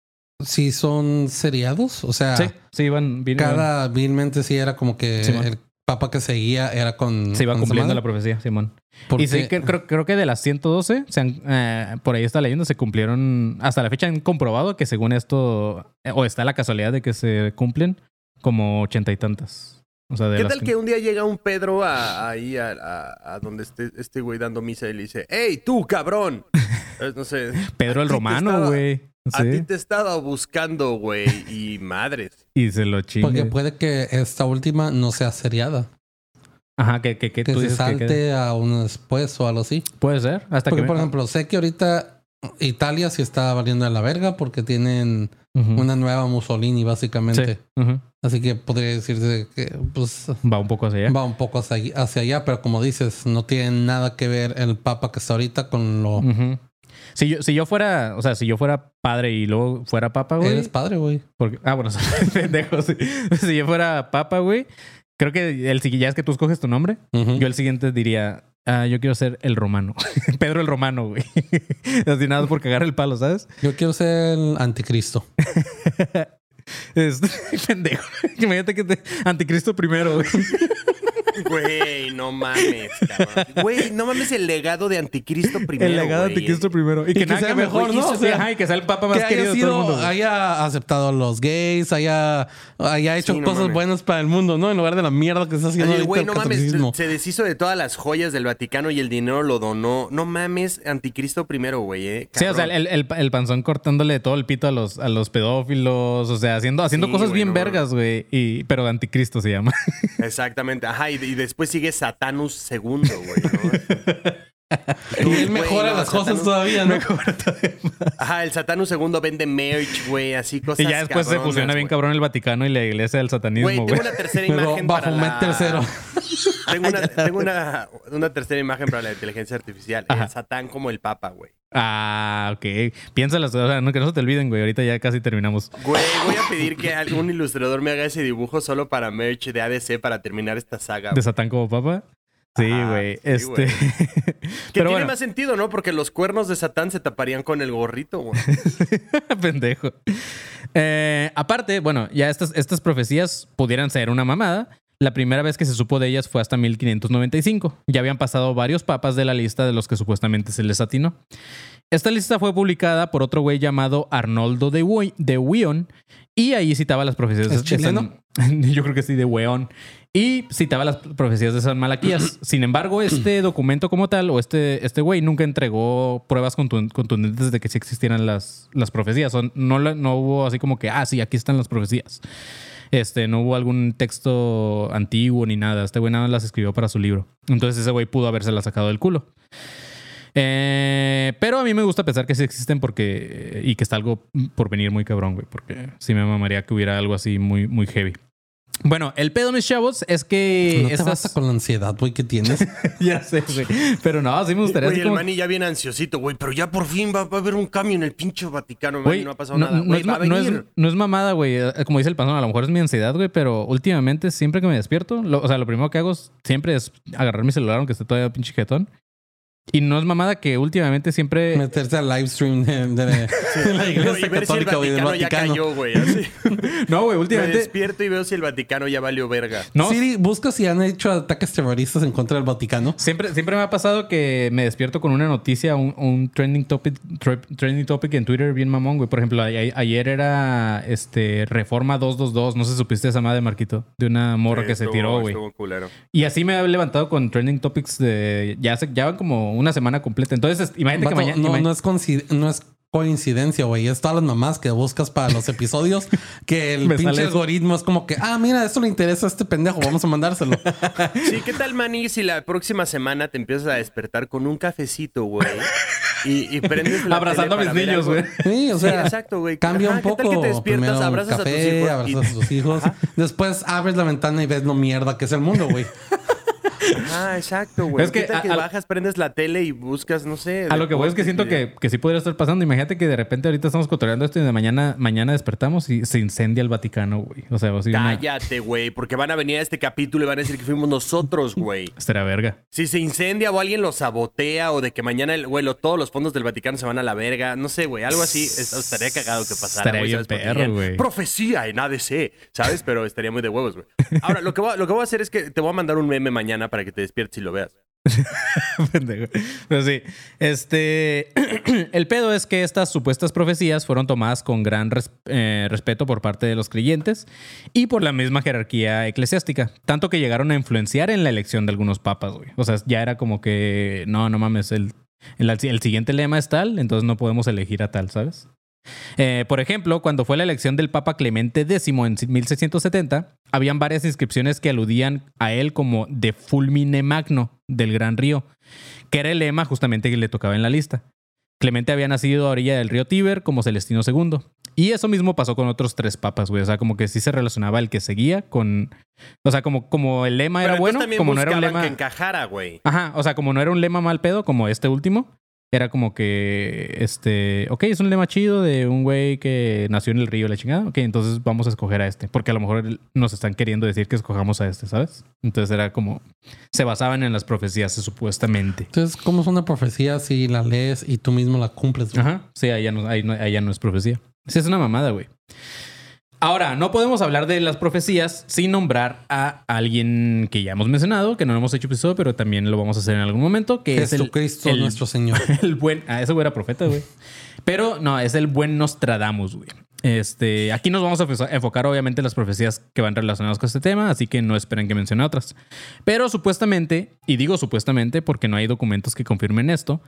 Speaker 4: si son seriados, o sea,
Speaker 1: Sí, sí, iban, vienen-
Speaker 4: cada vilmente sí era como que
Speaker 1: Simón.
Speaker 4: el papa que seguía era con.
Speaker 1: se iba
Speaker 4: con
Speaker 1: cumpliendo la profecía, Simón.
Speaker 4: Porque-
Speaker 1: Y sí, que- creo, creo que de las 112, se han, eh, por ahí está leyendo, se cumplieron, hasta la fecha han comprobado que según esto, eh, o está la casualidad de que se cumplen como ochenta y tantas. O sea, de
Speaker 5: ¿Qué
Speaker 1: las
Speaker 5: tal que un día llega un Pedro a- ahí a, a- a donde esté este güey dando misa y le dice, ¡Ey, tú, cabrón! *laughs* No sé.
Speaker 1: Pedro el Romano,
Speaker 5: estaba- A ti te estaba buscando, güey, y madres. *laughs*
Speaker 1: Y se lo chingue.
Speaker 4: Porque puede que esta última no sea seriada.
Speaker 1: Ajá, que, que, que
Speaker 4: Que
Speaker 1: tú
Speaker 4: se
Speaker 1: dices que-
Speaker 4: salte
Speaker 1: que-
Speaker 4: a un después o algo así.
Speaker 1: Puede ser. Hasta
Speaker 4: Porque,
Speaker 1: que.
Speaker 4: por ejemplo, sé que ahorita Italia sí está valiendo de la verga porque tienen una nueva Mussolini, básicamente.
Speaker 1: Sí.
Speaker 4: Así que podría decirse que pues
Speaker 1: Va un poco hacia allá.
Speaker 4: va un poco hacia, allá, pero como dices, no tiene nada que ver el papa que está ahorita con lo...
Speaker 1: Ujú. Si yo, si yo fuera, o sea, si yo fuera padre y luego fuera papa, güey.
Speaker 4: Eres padre, güey.
Speaker 1: Porque, ah, bueno, *laughs* pendejo, sí. Si yo fuera papa, güey, creo que el ya es que tú escoges tu nombre,
Speaker 4: Ujú.
Speaker 1: yo el siguiente diría, ah, yo quiero ser el romano. *laughs* Pedro el romano, güey. *laughs* Así nada por cagar el palo, ¿sabes?
Speaker 4: Yo quiero ser el anticristo.
Speaker 1: Este, *laughs* pendejo. Imagínate que te, anticristo primero, güey.
Speaker 5: Güey, no mames, cabrón. Güey, no mames el legado de Anticristo primero.
Speaker 1: el legado de. Anticristo primero. Y, que,
Speaker 4: que
Speaker 1: nada
Speaker 4: sea
Speaker 1: que
Speaker 4: mejor, ¿no?
Speaker 1: y
Speaker 4: O sea,
Speaker 1: ajá, y que sea el papa más
Speaker 4: que
Speaker 1: querido
Speaker 4: haya,
Speaker 1: de todo el
Speaker 4: sido,
Speaker 1: mundo. güey.
Speaker 4: haya aceptado a los gays, haya, haya hecho
Speaker 5: Sí, no
Speaker 4: cosas
Speaker 5: mames.
Speaker 4: buenas para el mundo, ¿no? En lugar de la mierda que está haciendo ahorita
Speaker 5: Güey,
Speaker 4: el
Speaker 5: no mames, se deshizo de todas las joyas del Vaticano y el dinero lo donó. No mames, Anticristo primero, güey, eh.
Speaker 1: Sí, o sea, el, el panzón cortándole todo el pito a los, a los pedófilos, o sea, haciendo, haciendo
Speaker 5: Sí,
Speaker 1: cosas bien vergas, güey. Y, pero de anticristo se llama.
Speaker 5: Exactamente, ajá, y, y después sigue Satanus segundo, güey, ¿no? *laughs*
Speaker 4: Y él mejora
Speaker 5: no,
Speaker 4: las cosas todavía, ¿no?
Speaker 5: Ajá, el Satanus segundo vende merch, güey, así cosas
Speaker 1: y ya después se fusiona bien cabrón el Vaticano y la iglesia del satanismo,
Speaker 5: Güey, tengo una tercera *laughs* imagen para
Speaker 4: Baphomet
Speaker 5: la...
Speaker 4: tercero. *laughs*
Speaker 5: Tengo, una, tengo una, una tercera imagen para la inteligencia artificial.
Speaker 1: Ajá.
Speaker 5: El Satán como el Papa, güey.
Speaker 1: Ah, ok. Piénsalas, o sea, no, que no se te olviden, güey. Ahorita ya casi terminamos.
Speaker 5: Güey, voy a pedir que algún ilustrador me haga ese dibujo solo para merch de ADC para terminar esta saga.
Speaker 1: ¿De Satán como papa? Sí, güey. este. *laughs*
Speaker 5: Que tiene
Speaker 1: bueno,
Speaker 5: más sentido, ¿no? Porque los cuernos de Satán se taparían con el gorrito, güey. *laughs*
Speaker 1: pendejo. Eh, aparte, bueno, ya estas, estas profecías pudieran ser una mamada. La primera vez que se supo de ellas fue hasta 1595. Ya habían pasado varios papas de la lista de los que supuestamente se les atinó. Esta lista fue publicada por otro güey llamado Arnoldo de Wion y ahí citaba las profecías
Speaker 4: ¿Es
Speaker 1: de? San... *laughs* Yo creo que sí, de Weón. Y citaba las profecías de San Malaquías. *clears throat* Sin embargo, este documento como tal, o este este güey, nunca entregó pruebas contun- contundentes de que sí existieran las, las profecías. O no, no hubo así como que, ah, sí, aquí están las profecías. Este, no hubo algún texto antiguo ni nada. Este güey nada más las escribió para su libro. Entonces ese güey pudo habérsela sacado del culo. Eh, pero a mí me gusta pensar que sí existen porque y que está algo por venir muy cabrón, güey, porque sí me mamaría que hubiera algo así muy, muy heavy. Bueno, el pedo, mis chavos, es que
Speaker 4: No te
Speaker 1: estas-
Speaker 4: basta con la ansiedad, güey, que tienes. *laughs*
Speaker 1: ya sé, güey. Pero no, sí me gustaría
Speaker 5: Güey, el
Speaker 1: como-
Speaker 5: Manny ya viene ansiosito, güey. Pero ya por fin va, va a haber un cambio en el pinche Vaticano,
Speaker 1: Güey.
Speaker 5: No ha pasado
Speaker 1: no,
Speaker 5: nada.
Speaker 1: no
Speaker 5: Güey,
Speaker 1: es,
Speaker 5: va a
Speaker 1: ma- no es-
Speaker 5: venir.
Speaker 1: no es mamada, güey. Eh, Como dice el panzón, a lo mejor es mi ansiedad, güey, pero últimamente siempre que me despierto, lo- o sea, lo primero que hago siempre es agarrar mi celular, aunque esté todavía pinche jetón. Y no es mamada que últimamente siempre...
Speaker 4: Meterse al live stream de, de- de *laughs* la iglesia
Speaker 5: si
Speaker 4: católica, güey, del
Speaker 5: Vaticano ya
Speaker 4: Vaticano.
Speaker 5: cayó, güey. así. *laughs*
Speaker 1: No, güey,
Speaker 5: Me
Speaker 1: últimamente...
Speaker 5: despierto y veo si el Vaticano ya valió verga.
Speaker 1: No,
Speaker 4: Siri, busca si han hecho ataques terroristas en contra del Vaticano.
Speaker 1: Siempre, siempre me ha pasado que me despierto con una noticia, un, un trending topic, tre- trending topic en Twitter bien mamón, güey. Por ejemplo, a- a- ayer era este Reforma 222, no sé si supiste esa madre, Marquito, de una morra
Speaker 5: Sí,
Speaker 1: que se tiró, güey. Y así me he levantado con trending topics de ya se ya van como una semana completa. Entonces, es- imagínate que mañana
Speaker 4: no, no, es coincid- no es coincidencia, güey. Es todas las mamás que buscas para los episodios *laughs* que el
Speaker 1: Me
Speaker 4: pinche algoritmo es como que, ah, mira, esto le interesa a este pendejo, vamos a mandárselo. *laughs*
Speaker 5: Sí, ¿qué tal, Manny, si la próxima semana te empiezas a despertar con un cafecito, güey? Y, y prendes la
Speaker 1: Abrazando
Speaker 5: tele
Speaker 1: a mis niños, güey.
Speaker 4: Sí, o sea,
Speaker 5: exacto, güey.
Speaker 4: cambia
Speaker 5: Ajá,
Speaker 4: un
Speaker 5: ¿qué tal
Speaker 4: poco.
Speaker 5: que te despiertas,
Speaker 4: Primero
Speaker 5: abrazas a tus
Speaker 4: café,
Speaker 5: hijos y-
Speaker 4: a tus hijos. Después abres la ventana y ves lo mierda que es el mundo, güey. *laughs*
Speaker 5: Ah, exacto, güey.
Speaker 1: Es que
Speaker 5: ¿Qué tal que
Speaker 1: a- a-
Speaker 5: bajas, prendes la tele y buscas, no sé.
Speaker 1: A lo que voy es que siento que, que sí podría estar pasando. Imagínate que de repente ahorita estamos cotoreando esto y de mañana, mañana despertamos y se incendia el Vaticano, güey. O sea, así una...
Speaker 5: Cállate, güey, porque van a venir a este capítulo y van a decir que fuimos nosotros, güey. *laughs*
Speaker 1: Estaría verga.
Speaker 5: Si se incendia o alguien lo sabotea o de que mañana, el, güey, lo- todos los fondos del Vaticano se van a la verga, no sé, güey, algo así. es- estaría cagado que pasara,
Speaker 1: Estaría bien perro, güey.
Speaker 5: Profecía en ADC, ¿sabes? Pero estaría muy de huevos, güey. Ahora, lo que, voy, lo que voy a hacer es que te voy a mandar un meme mañana para que te despiertes y lo veas. *laughs*
Speaker 1: Pero sí, este. *clears throat* el pedo es que estas supuestas profecías fueron tomadas con gran eh, respeto por parte de los creyentes y por la misma jerarquía eclesiástica. Tanto que llegaron a influenciar en la elección de algunos papas, güey. O sea, ya era como que, no, no mames, el, el siguiente lema es tal, entonces no podemos elegir a tal, ¿sabes? Eh, por ejemplo, cuando fue la elección del Papa Clemente X en 1670, habían varias inscripciones que aludían a él como de Fulmine Magno del Gran Río, que era el lema justamente que le tocaba en la lista. Clemente había nacido a orilla del río Tíber como Celestino II. Y eso mismo pasó con otros tres papas, güey. O sea, como que sí se relacionaba el que seguía con. O sea, como, como el lema
Speaker 5: Pero
Speaker 1: era bueno, como no era un lema.
Speaker 5: que encajara, güey.
Speaker 1: Ajá, o sea, como no era un lema mal pedo, como este último, era como que, este, ok, es un lema chido de un güey que nació en el río, la chingada, ok, entonces vamos a escoger a este, porque a lo mejor nos están queriendo decir que escojamos a este, ¿sabes? Entonces era como, se basaban en las profecías, supuestamente.
Speaker 4: Entonces, ¿cómo es una profecía si la lees y tú mismo la cumples? güey?
Speaker 1: Ajá, sí, ahí ya no, ahí no, ahí ya no es profecía. Sí, es una mamada, güey. Ahora, no podemos hablar de las profecías sin nombrar a alguien que ya hemos mencionado, que no hemos hecho episodio, pero también lo vamos a hacer en algún momento, que es el,
Speaker 4: Jesucristo
Speaker 1: el-
Speaker 4: nuestro Señor. *laughs*
Speaker 1: el buen. Ah, ese güey era profeta, güey. Pero no, es el buen Nostradamus, güey. Este, aquí nos vamos a enfo- enfocar, obviamente, en las profecías que van relacionadas con este tema, así que no esperen que mencione otras. Pero supuestamente, y digo supuestamente porque no hay documentos que confirmen esto,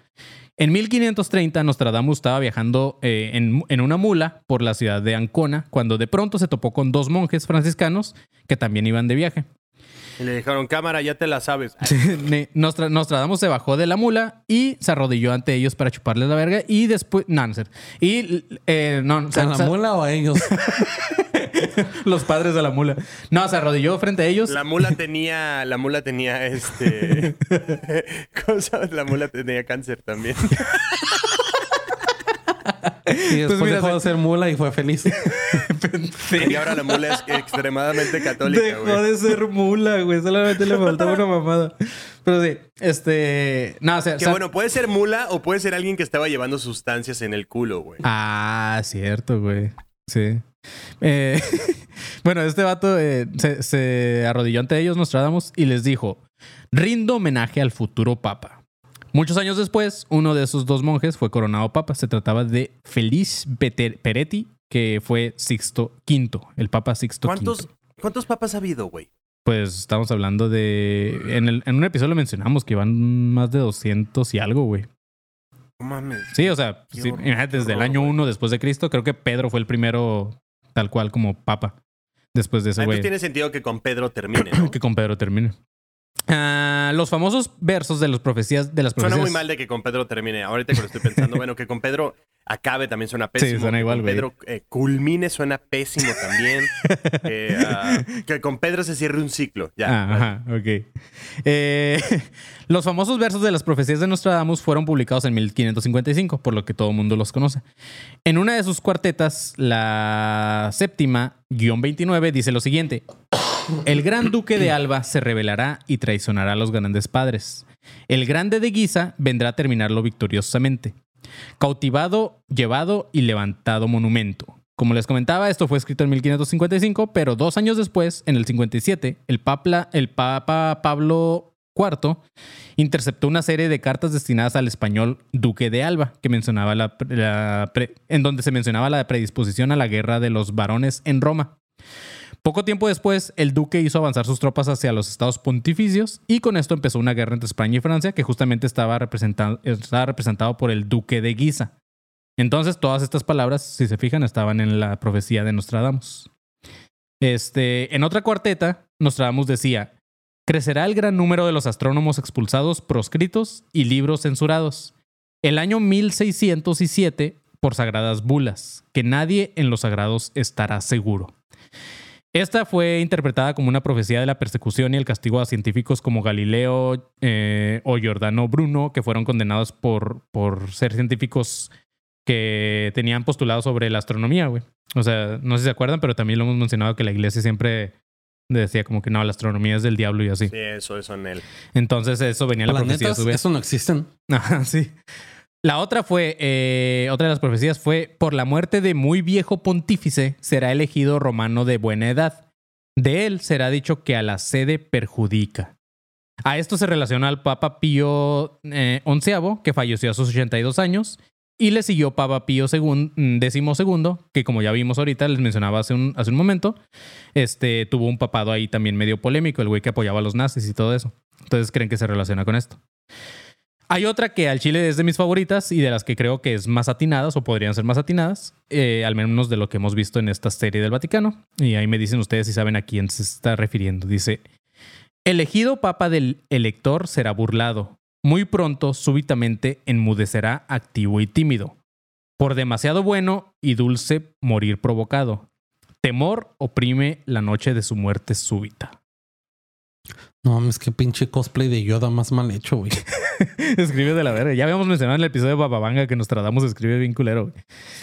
Speaker 1: en 1530 Nostradamus estaba viajando eh, en, en una mula por la ciudad de Ancona, cuando de pronto se topó con dos monjes franciscanos que también iban de viaje.
Speaker 5: Y le dijeron, cámara, ya te la sabes. *laughs*
Speaker 1: Nostra- Nostradamus se bajó de la mula y se arrodilló ante ellos para chuparles la verga y después... No, no. Y... eh, no,
Speaker 4: ¿A la mula o a ellos? *laughs*
Speaker 1: los padres de la mula. No, se arrodilló frente a ellos.
Speaker 5: La mula tenía, la mula tenía este. *laughs* ¿Cómo sabes? La mula tenía cáncer también.
Speaker 4: Y después
Speaker 1: mira,
Speaker 4: dejó de ser mula y fue feliz. *laughs*
Speaker 5: Y ahora la mula es extremadamente católica,
Speaker 1: Dejó
Speaker 5: güey.
Speaker 1: de ser mula, güey. Solamente le faltaba una *laughs* mamada. Pero sí, este... No, o sea...
Speaker 5: Que
Speaker 1: o sea-
Speaker 5: bueno, puede ser mula o puede ser alguien que estaba llevando sustancias en el culo, güey.
Speaker 1: Ah, cierto, güey. Sí. Eh, *laughs* bueno, este vato eh, se, se arrodilló ante ellos, Nostradamus, y les dijo: Rindo homenaje al futuro papa. Muchos años después, uno de esos dos monjes fue coronado papa. Se trataba de Feliz Peretti, que fue Sixto V, el papa Sixto
Speaker 5: ¿Cuántos,
Speaker 1: V.
Speaker 5: ¿Cuántos papas ha habido, güey?
Speaker 1: Pues estamos hablando de. En, el- en un episodio lo mencionamos que iban más de 200 y algo, güey.
Speaker 5: No mames.
Speaker 1: Sí, o sea, sí,
Speaker 5: horror,
Speaker 1: desde el año
Speaker 5: güey.
Speaker 1: 1 después de Cristo, creo que Pedro fue el primero tal cual como papa. Después de ese
Speaker 5: Ah,
Speaker 1: güey.
Speaker 5: Entonces tiene sentido que con Pedro termine, ¿no? *coughs*
Speaker 1: Que con Pedro termine. Ah, los famosos versos de las profecías de las
Speaker 5: Suena
Speaker 1: profecías.
Speaker 5: muy mal de que con Pedro termine. Ahorita que lo estoy pensando, bueno, que con Pedro acabe también suena pésimo.
Speaker 1: suena
Speaker 5: que
Speaker 1: igual,
Speaker 5: con
Speaker 1: güey.
Speaker 5: Pedro eh, culmine suena pésimo también. *laughs* que, ah, que con Pedro se cierre un ciclo. Ya.
Speaker 1: Ah, ajá, ok. Eh, *laughs* los famosos versos de las profecías de Nostradamus fueron publicados en 1555, por lo que todo el mundo los conoce. En una de sus cuartetas, la séptima, guion 29, dice lo siguiente. El gran duque de Alba se rebelará y traicionará a los grandes padres. El grande de Guisa vendrá a terminarlo victoriosamente. Cautivado, llevado y levantado monumento. Como les comentaba, esto fue escrito en 1555, pero dos años después, en el 57, el, papla- el Papa Pablo IV interceptó una serie de cartas destinadas al español Duque de Alba, que mencionaba en donde se mencionaba la predisposición a la guerra de los varones en Roma. Poco tiempo después, el duque hizo avanzar sus tropas hacia los estados pontificios y con esto empezó una guerra entre España y Francia que justamente estaba, representado estaba representado por el duque de Guisa. Entonces, todas estas palabras, si se fijan, estaban en la profecía de Nostradamus. Este, en otra cuarteta, Nostradamus decía, crecerá el gran número de los astrónomos expulsados, proscritos y libros censurados. El año 1607 por sagradas bulas, que nadie en los sagrados estará seguro. Esta fue interpretada como una profecía de la persecución y el castigo a científicos como Galileo eh, o Giordano Bruno, que fueron condenados por, por ser científicos que tenían postulados sobre la astronomía, güey. O sea, no sé si se acuerdan, pero también lo hemos mencionado que la iglesia siempre decía como que no, la astronomía es del diablo y así.
Speaker 5: Sí, eso, eso en él.
Speaker 1: Entonces eso venía en la profecía a
Speaker 4: Planetas,
Speaker 1: su vez.
Speaker 4: eso no existen. *laughs*
Speaker 1: Ajá, sí. La otra fue, eh, otra de las profecías fue, por la muerte de muy viejo pontífice será elegido romano de buena edad. De él será dicho que a la sede perjudica. A esto se relaciona al Papa Pío eh, XI, que falleció a sus 82 años, y le siguió Papa Pío II, décimo segundo, que como ya vimos ahorita, les mencionaba hace un, hace un momento, este, tuvo un papado ahí también medio polémico, el güey que apoyaba a los nazis y todo eso. Entonces creen que se relaciona con esto. Hay otra que al chile es de mis favoritas y de las que creo que es más atinadas o podrían ser más atinadas, eh, al menos de lo que hemos visto en esta serie del Vaticano. Y ahí me dicen ustedes si saben a quién se está refiriendo. Dice, elegido papa del elector será burlado. Muy pronto, súbitamente, enmudecerá activo y tímido. Por demasiado bueno y dulce morir provocado. Temor oprime la noche de su muerte súbita.
Speaker 4: No, es que pinche cosplay de Yoda más mal hecho, güey. *laughs*
Speaker 1: escribe de la verga. Ya habíamos mencionado en el episodio de Bababanga que nos tratamos de escribir bien culero, güey.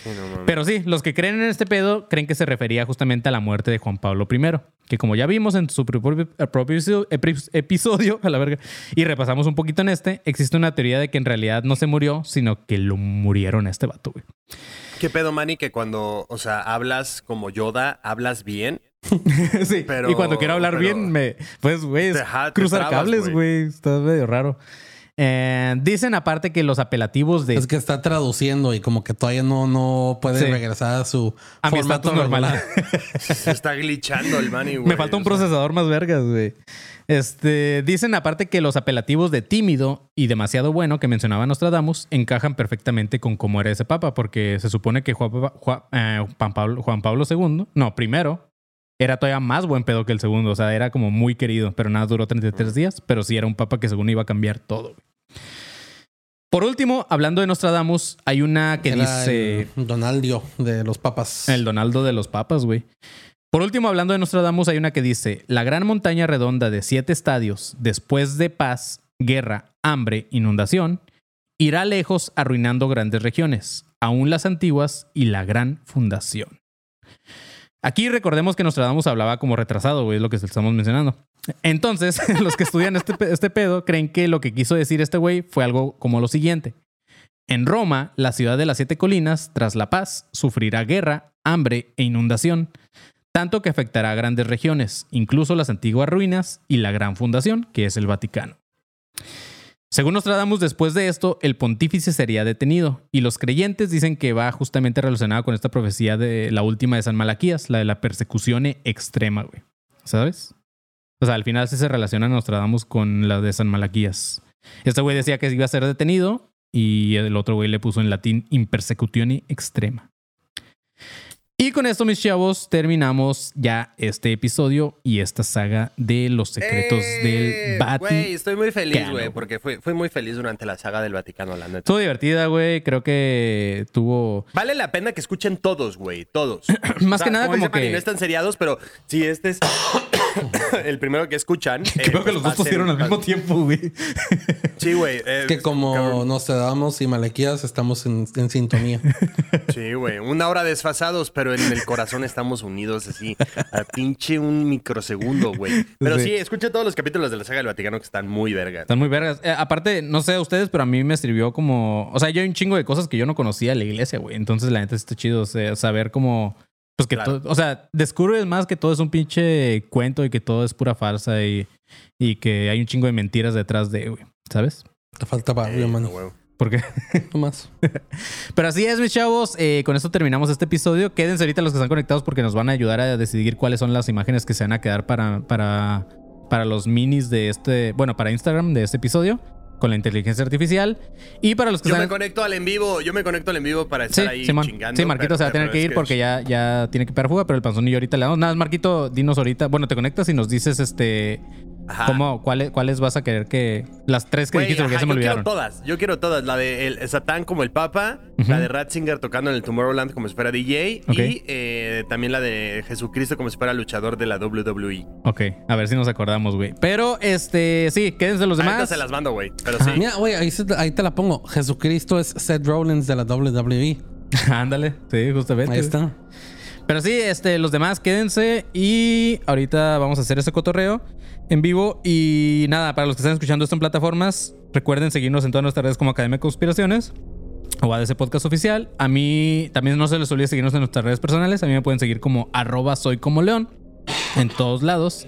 Speaker 5: Sí, no mames.
Speaker 1: Pero sí, los que creen en este pedo creen que se refería justamente a la muerte de Juan Pablo I, que como ya vimos en su propio, propio episodio- episodio, *laughs* a la verga, y repasamos un poquito en este, existe una teoría de que en realidad no se murió, sino que lo murieron a este vato, güey.
Speaker 5: ¿Qué pedo, Manny? Que cuando, o sea, hablas como Yoda, hablas bien. *laughs*
Speaker 1: sí,
Speaker 5: Pero-
Speaker 1: y cuando quiero hablar
Speaker 5: pero-
Speaker 1: bien, me, pues, güey, cruzar
Speaker 5: trabas,
Speaker 1: cables,
Speaker 5: güey.
Speaker 1: está medio raro. Eh, dicen aparte que los apelativos de...
Speaker 4: Es que está traduciendo y como que todavía no, no puede
Speaker 1: Sí.
Speaker 4: regresar a su
Speaker 1: A
Speaker 4: formato
Speaker 1: normal.
Speaker 5: Se está glitchando el Manny, *laughs* güey.
Speaker 1: Me falta un
Speaker 5: O sea,
Speaker 1: procesador más vergas, güey. Este, dicen aparte que los apelativos de tímido y demasiado bueno que mencionaba Nostradamus encajan perfectamente con cómo era ese papa, porque se supone que Juan, Juan- eh, Juan Pablo, Juan Pablo II, no, primero, era todavía más buen pedo que el segundo, o sea, era como muy querido, pero nada duró 33 días, pero sí era un papa que según iba a cambiar todo. Por último, hablando de Nostradamus, hay una que
Speaker 4: Era
Speaker 1: dice...
Speaker 4: el Donaldio de los papas.
Speaker 1: El Donaldo de los Papas, güey. Por último, hablando de Nostradamus, hay una que dice: La gran montaña redonda de siete estadios, después de paz, guerra, hambre, inundación, irá lejos arruinando grandes regiones, aún las antiguas y la gran fundación. Aquí recordemos que Nostradamus hablaba como retrasado, es lo que estamos mencionando. Entonces, *laughs* los que estudian este, este pedo creen que lo que quiso decir este güey fue algo como lo siguiente. En Roma, la ciudad de las siete colinas, tras la paz, sufrirá guerra, hambre e inundación, tanto que afectará a grandes regiones, incluso las antiguas ruinas y la gran fundación, que es el Vaticano. Según Nostradamus, después de esto, el pontífice sería detenido, y los creyentes dicen que va justamente relacionado con esta profecía de la última de San Malaquías, la de la persecución extrema, güey. ¿Sabes? O sea, al final sí se relaciona Nostradamus con la de San Malaquías. Este güey decía que iba a ser detenido y el otro güey le puso en latín impersecutione extrema. Y con esto, mis chavos, terminamos ya este episodio y esta saga de los secretos
Speaker 5: ¡Eh!
Speaker 1: del
Speaker 5: Güey,
Speaker 1: Vaticano.
Speaker 5: estoy muy feliz, güey,
Speaker 1: güey.
Speaker 5: porque fui, fui muy feliz durante la saga del Vaticano, la neta.
Speaker 1: Estuvo divertida, güey. Creo que tuvo...
Speaker 5: Vale la pena que escuchen todos, güey, todos. *clears throat*
Speaker 1: Más
Speaker 5: O sea,
Speaker 1: que nada como
Speaker 5: Fanny,
Speaker 1: que...
Speaker 5: No están seriados, pero si este es *coughs* el primero que escuchan. *laughs* eh,
Speaker 1: Creo que
Speaker 5: pues
Speaker 1: los
Speaker 5: va
Speaker 1: dos pusieron al mismo tiempo, güey.
Speaker 5: Sí, güey. eh,
Speaker 4: que como
Speaker 5: cabrón.
Speaker 4: nos damos y Malequías estamos en, en sintonía.
Speaker 5: Sí, güey. Una hora desfasados, pero en el corazón estamos unidos así. A pinche un microsegundo, güey. Pero
Speaker 1: Sí.
Speaker 5: sí, escucha todos los capítulos de la saga del Vaticano que están muy vergas.
Speaker 1: Están muy vergas. Eh, aparte, no sé a ustedes, pero a mí me sirvió como... O sea, yo hay un chingo de cosas que yo no conocía de la iglesia, güey. Entonces, la neta está chido o sea, saber cómo... Pues que
Speaker 5: Claro.
Speaker 1: todo... O sea, descubres más que todo es un pinche cuento y que todo es pura farsa y, y que hay un chingo de mentiras detrás de, güey. ¿Sabes?
Speaker 4: Te falta barrio,
Speaker 5: Eh,
Speaker 4: mano.
Speaker 1: Porque... *laughs*
Speaker 4: No más.
Speaker 1: Pero así es, mis chavos. Eh, con esto terminamos este episodio. Quédense ahorita los que están conectados porque nos van a ayudar a decidir cuáles son las imágenes que se van a quedar para, para, para los minis de este, bueno, para Instagram de este episodio con la inteligencia artificial. Y para los que
Speaker 5: Yo me
Speaker 1: están...
Speaker 5: conecto al en vivo, yo me conecto al en vivo para
Speaker 1: Sí,
Speaker 5: estar ahí
Speaker 1: Simón.
Speaker 5: chingando.
Speaker 1: sí, Marquito
Speaker 5: pero-
Speaker 1: se va a tener que ir porque ya, ya tiene que pegar fuga, pero el panzón y yo ahorita le damos. Nada, más, Marquito, dinos ahorita. Bueno, te conectas y nos dices este
Speaker 5: Ajá.
Speaker 1: cómo, cuáles, cuáles vas a querer que. Las tres que dijiste porque
Speaker 5: ajá,
Speaker 1: se me
Speaker 5: yo
Speaker 1: olvidaron.
Speaker 5: quiero todas, yo quiero todas. La de el, Satán como el Papa, la de Ratzinger tocando en el Tomorrowland como si fuera DJ y eh, también la de Jesucristo como si fuera luchador de la. WWE.
Speaker 1: Ok, a ver si nos acordamos, güey. Pero este, sí, quédense los
Speaker 5: Ahorita
Speaker 1: demás.
Speaker 5: se las mando, güey. Pero sí.
Speaker 4: Mira, güey, ahí te la pongo. Jesucristo es Seth Rollins de la WWE. *laughs*
Speaker 1: Ándale, sí, justamente.
Speaker 4: Ahí está.
Speaker 1: Pero sí, este, los demás quédense y ahorita vamos a hacer ese cotorreo en vivo. Y nada, para los que están escuchando esto en plataformas, recuerden seguirnos en todas nuestras redes como Academia de Conspiraciones o ADC Podcast Oficial. A mí también no se les olvide seguirnos en nuestras redes personales. A mí me pueden seguir como arroba soy como león en todos lados.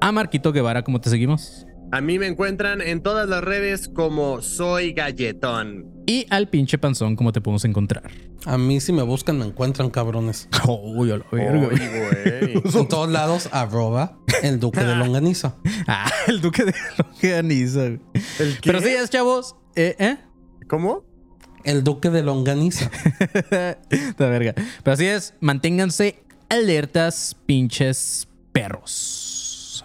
Speaker 1: A Marquito Guevara, ¿cómo te seguimos?
Speaker 5: A mí me encuentran en todas las redes como Soy Galletón.
Speaker 1: Y al pinche panzón, ¿cómo te podemos encontrar?
Speaker 4: A mí si me buscan me encuentran cabrones. *laughs*
Speaker 1: Uy, a la verga.
Speaker 4: En todos lados, arroba el duque de *laughs* longaniza.
Speaker 1: Ah, el duque de longaniza. güey.
Speaker 5: ¿El qué?
Speaker 1: Pero sí, es chavos. Eh, ¿eh?
Speaker 5: ¿Cómo?
Speaker 4: El duque de longaniza. *laughs*
Speaker 1: Esta verga. Pero así es, manténganse alertas, pinches perros.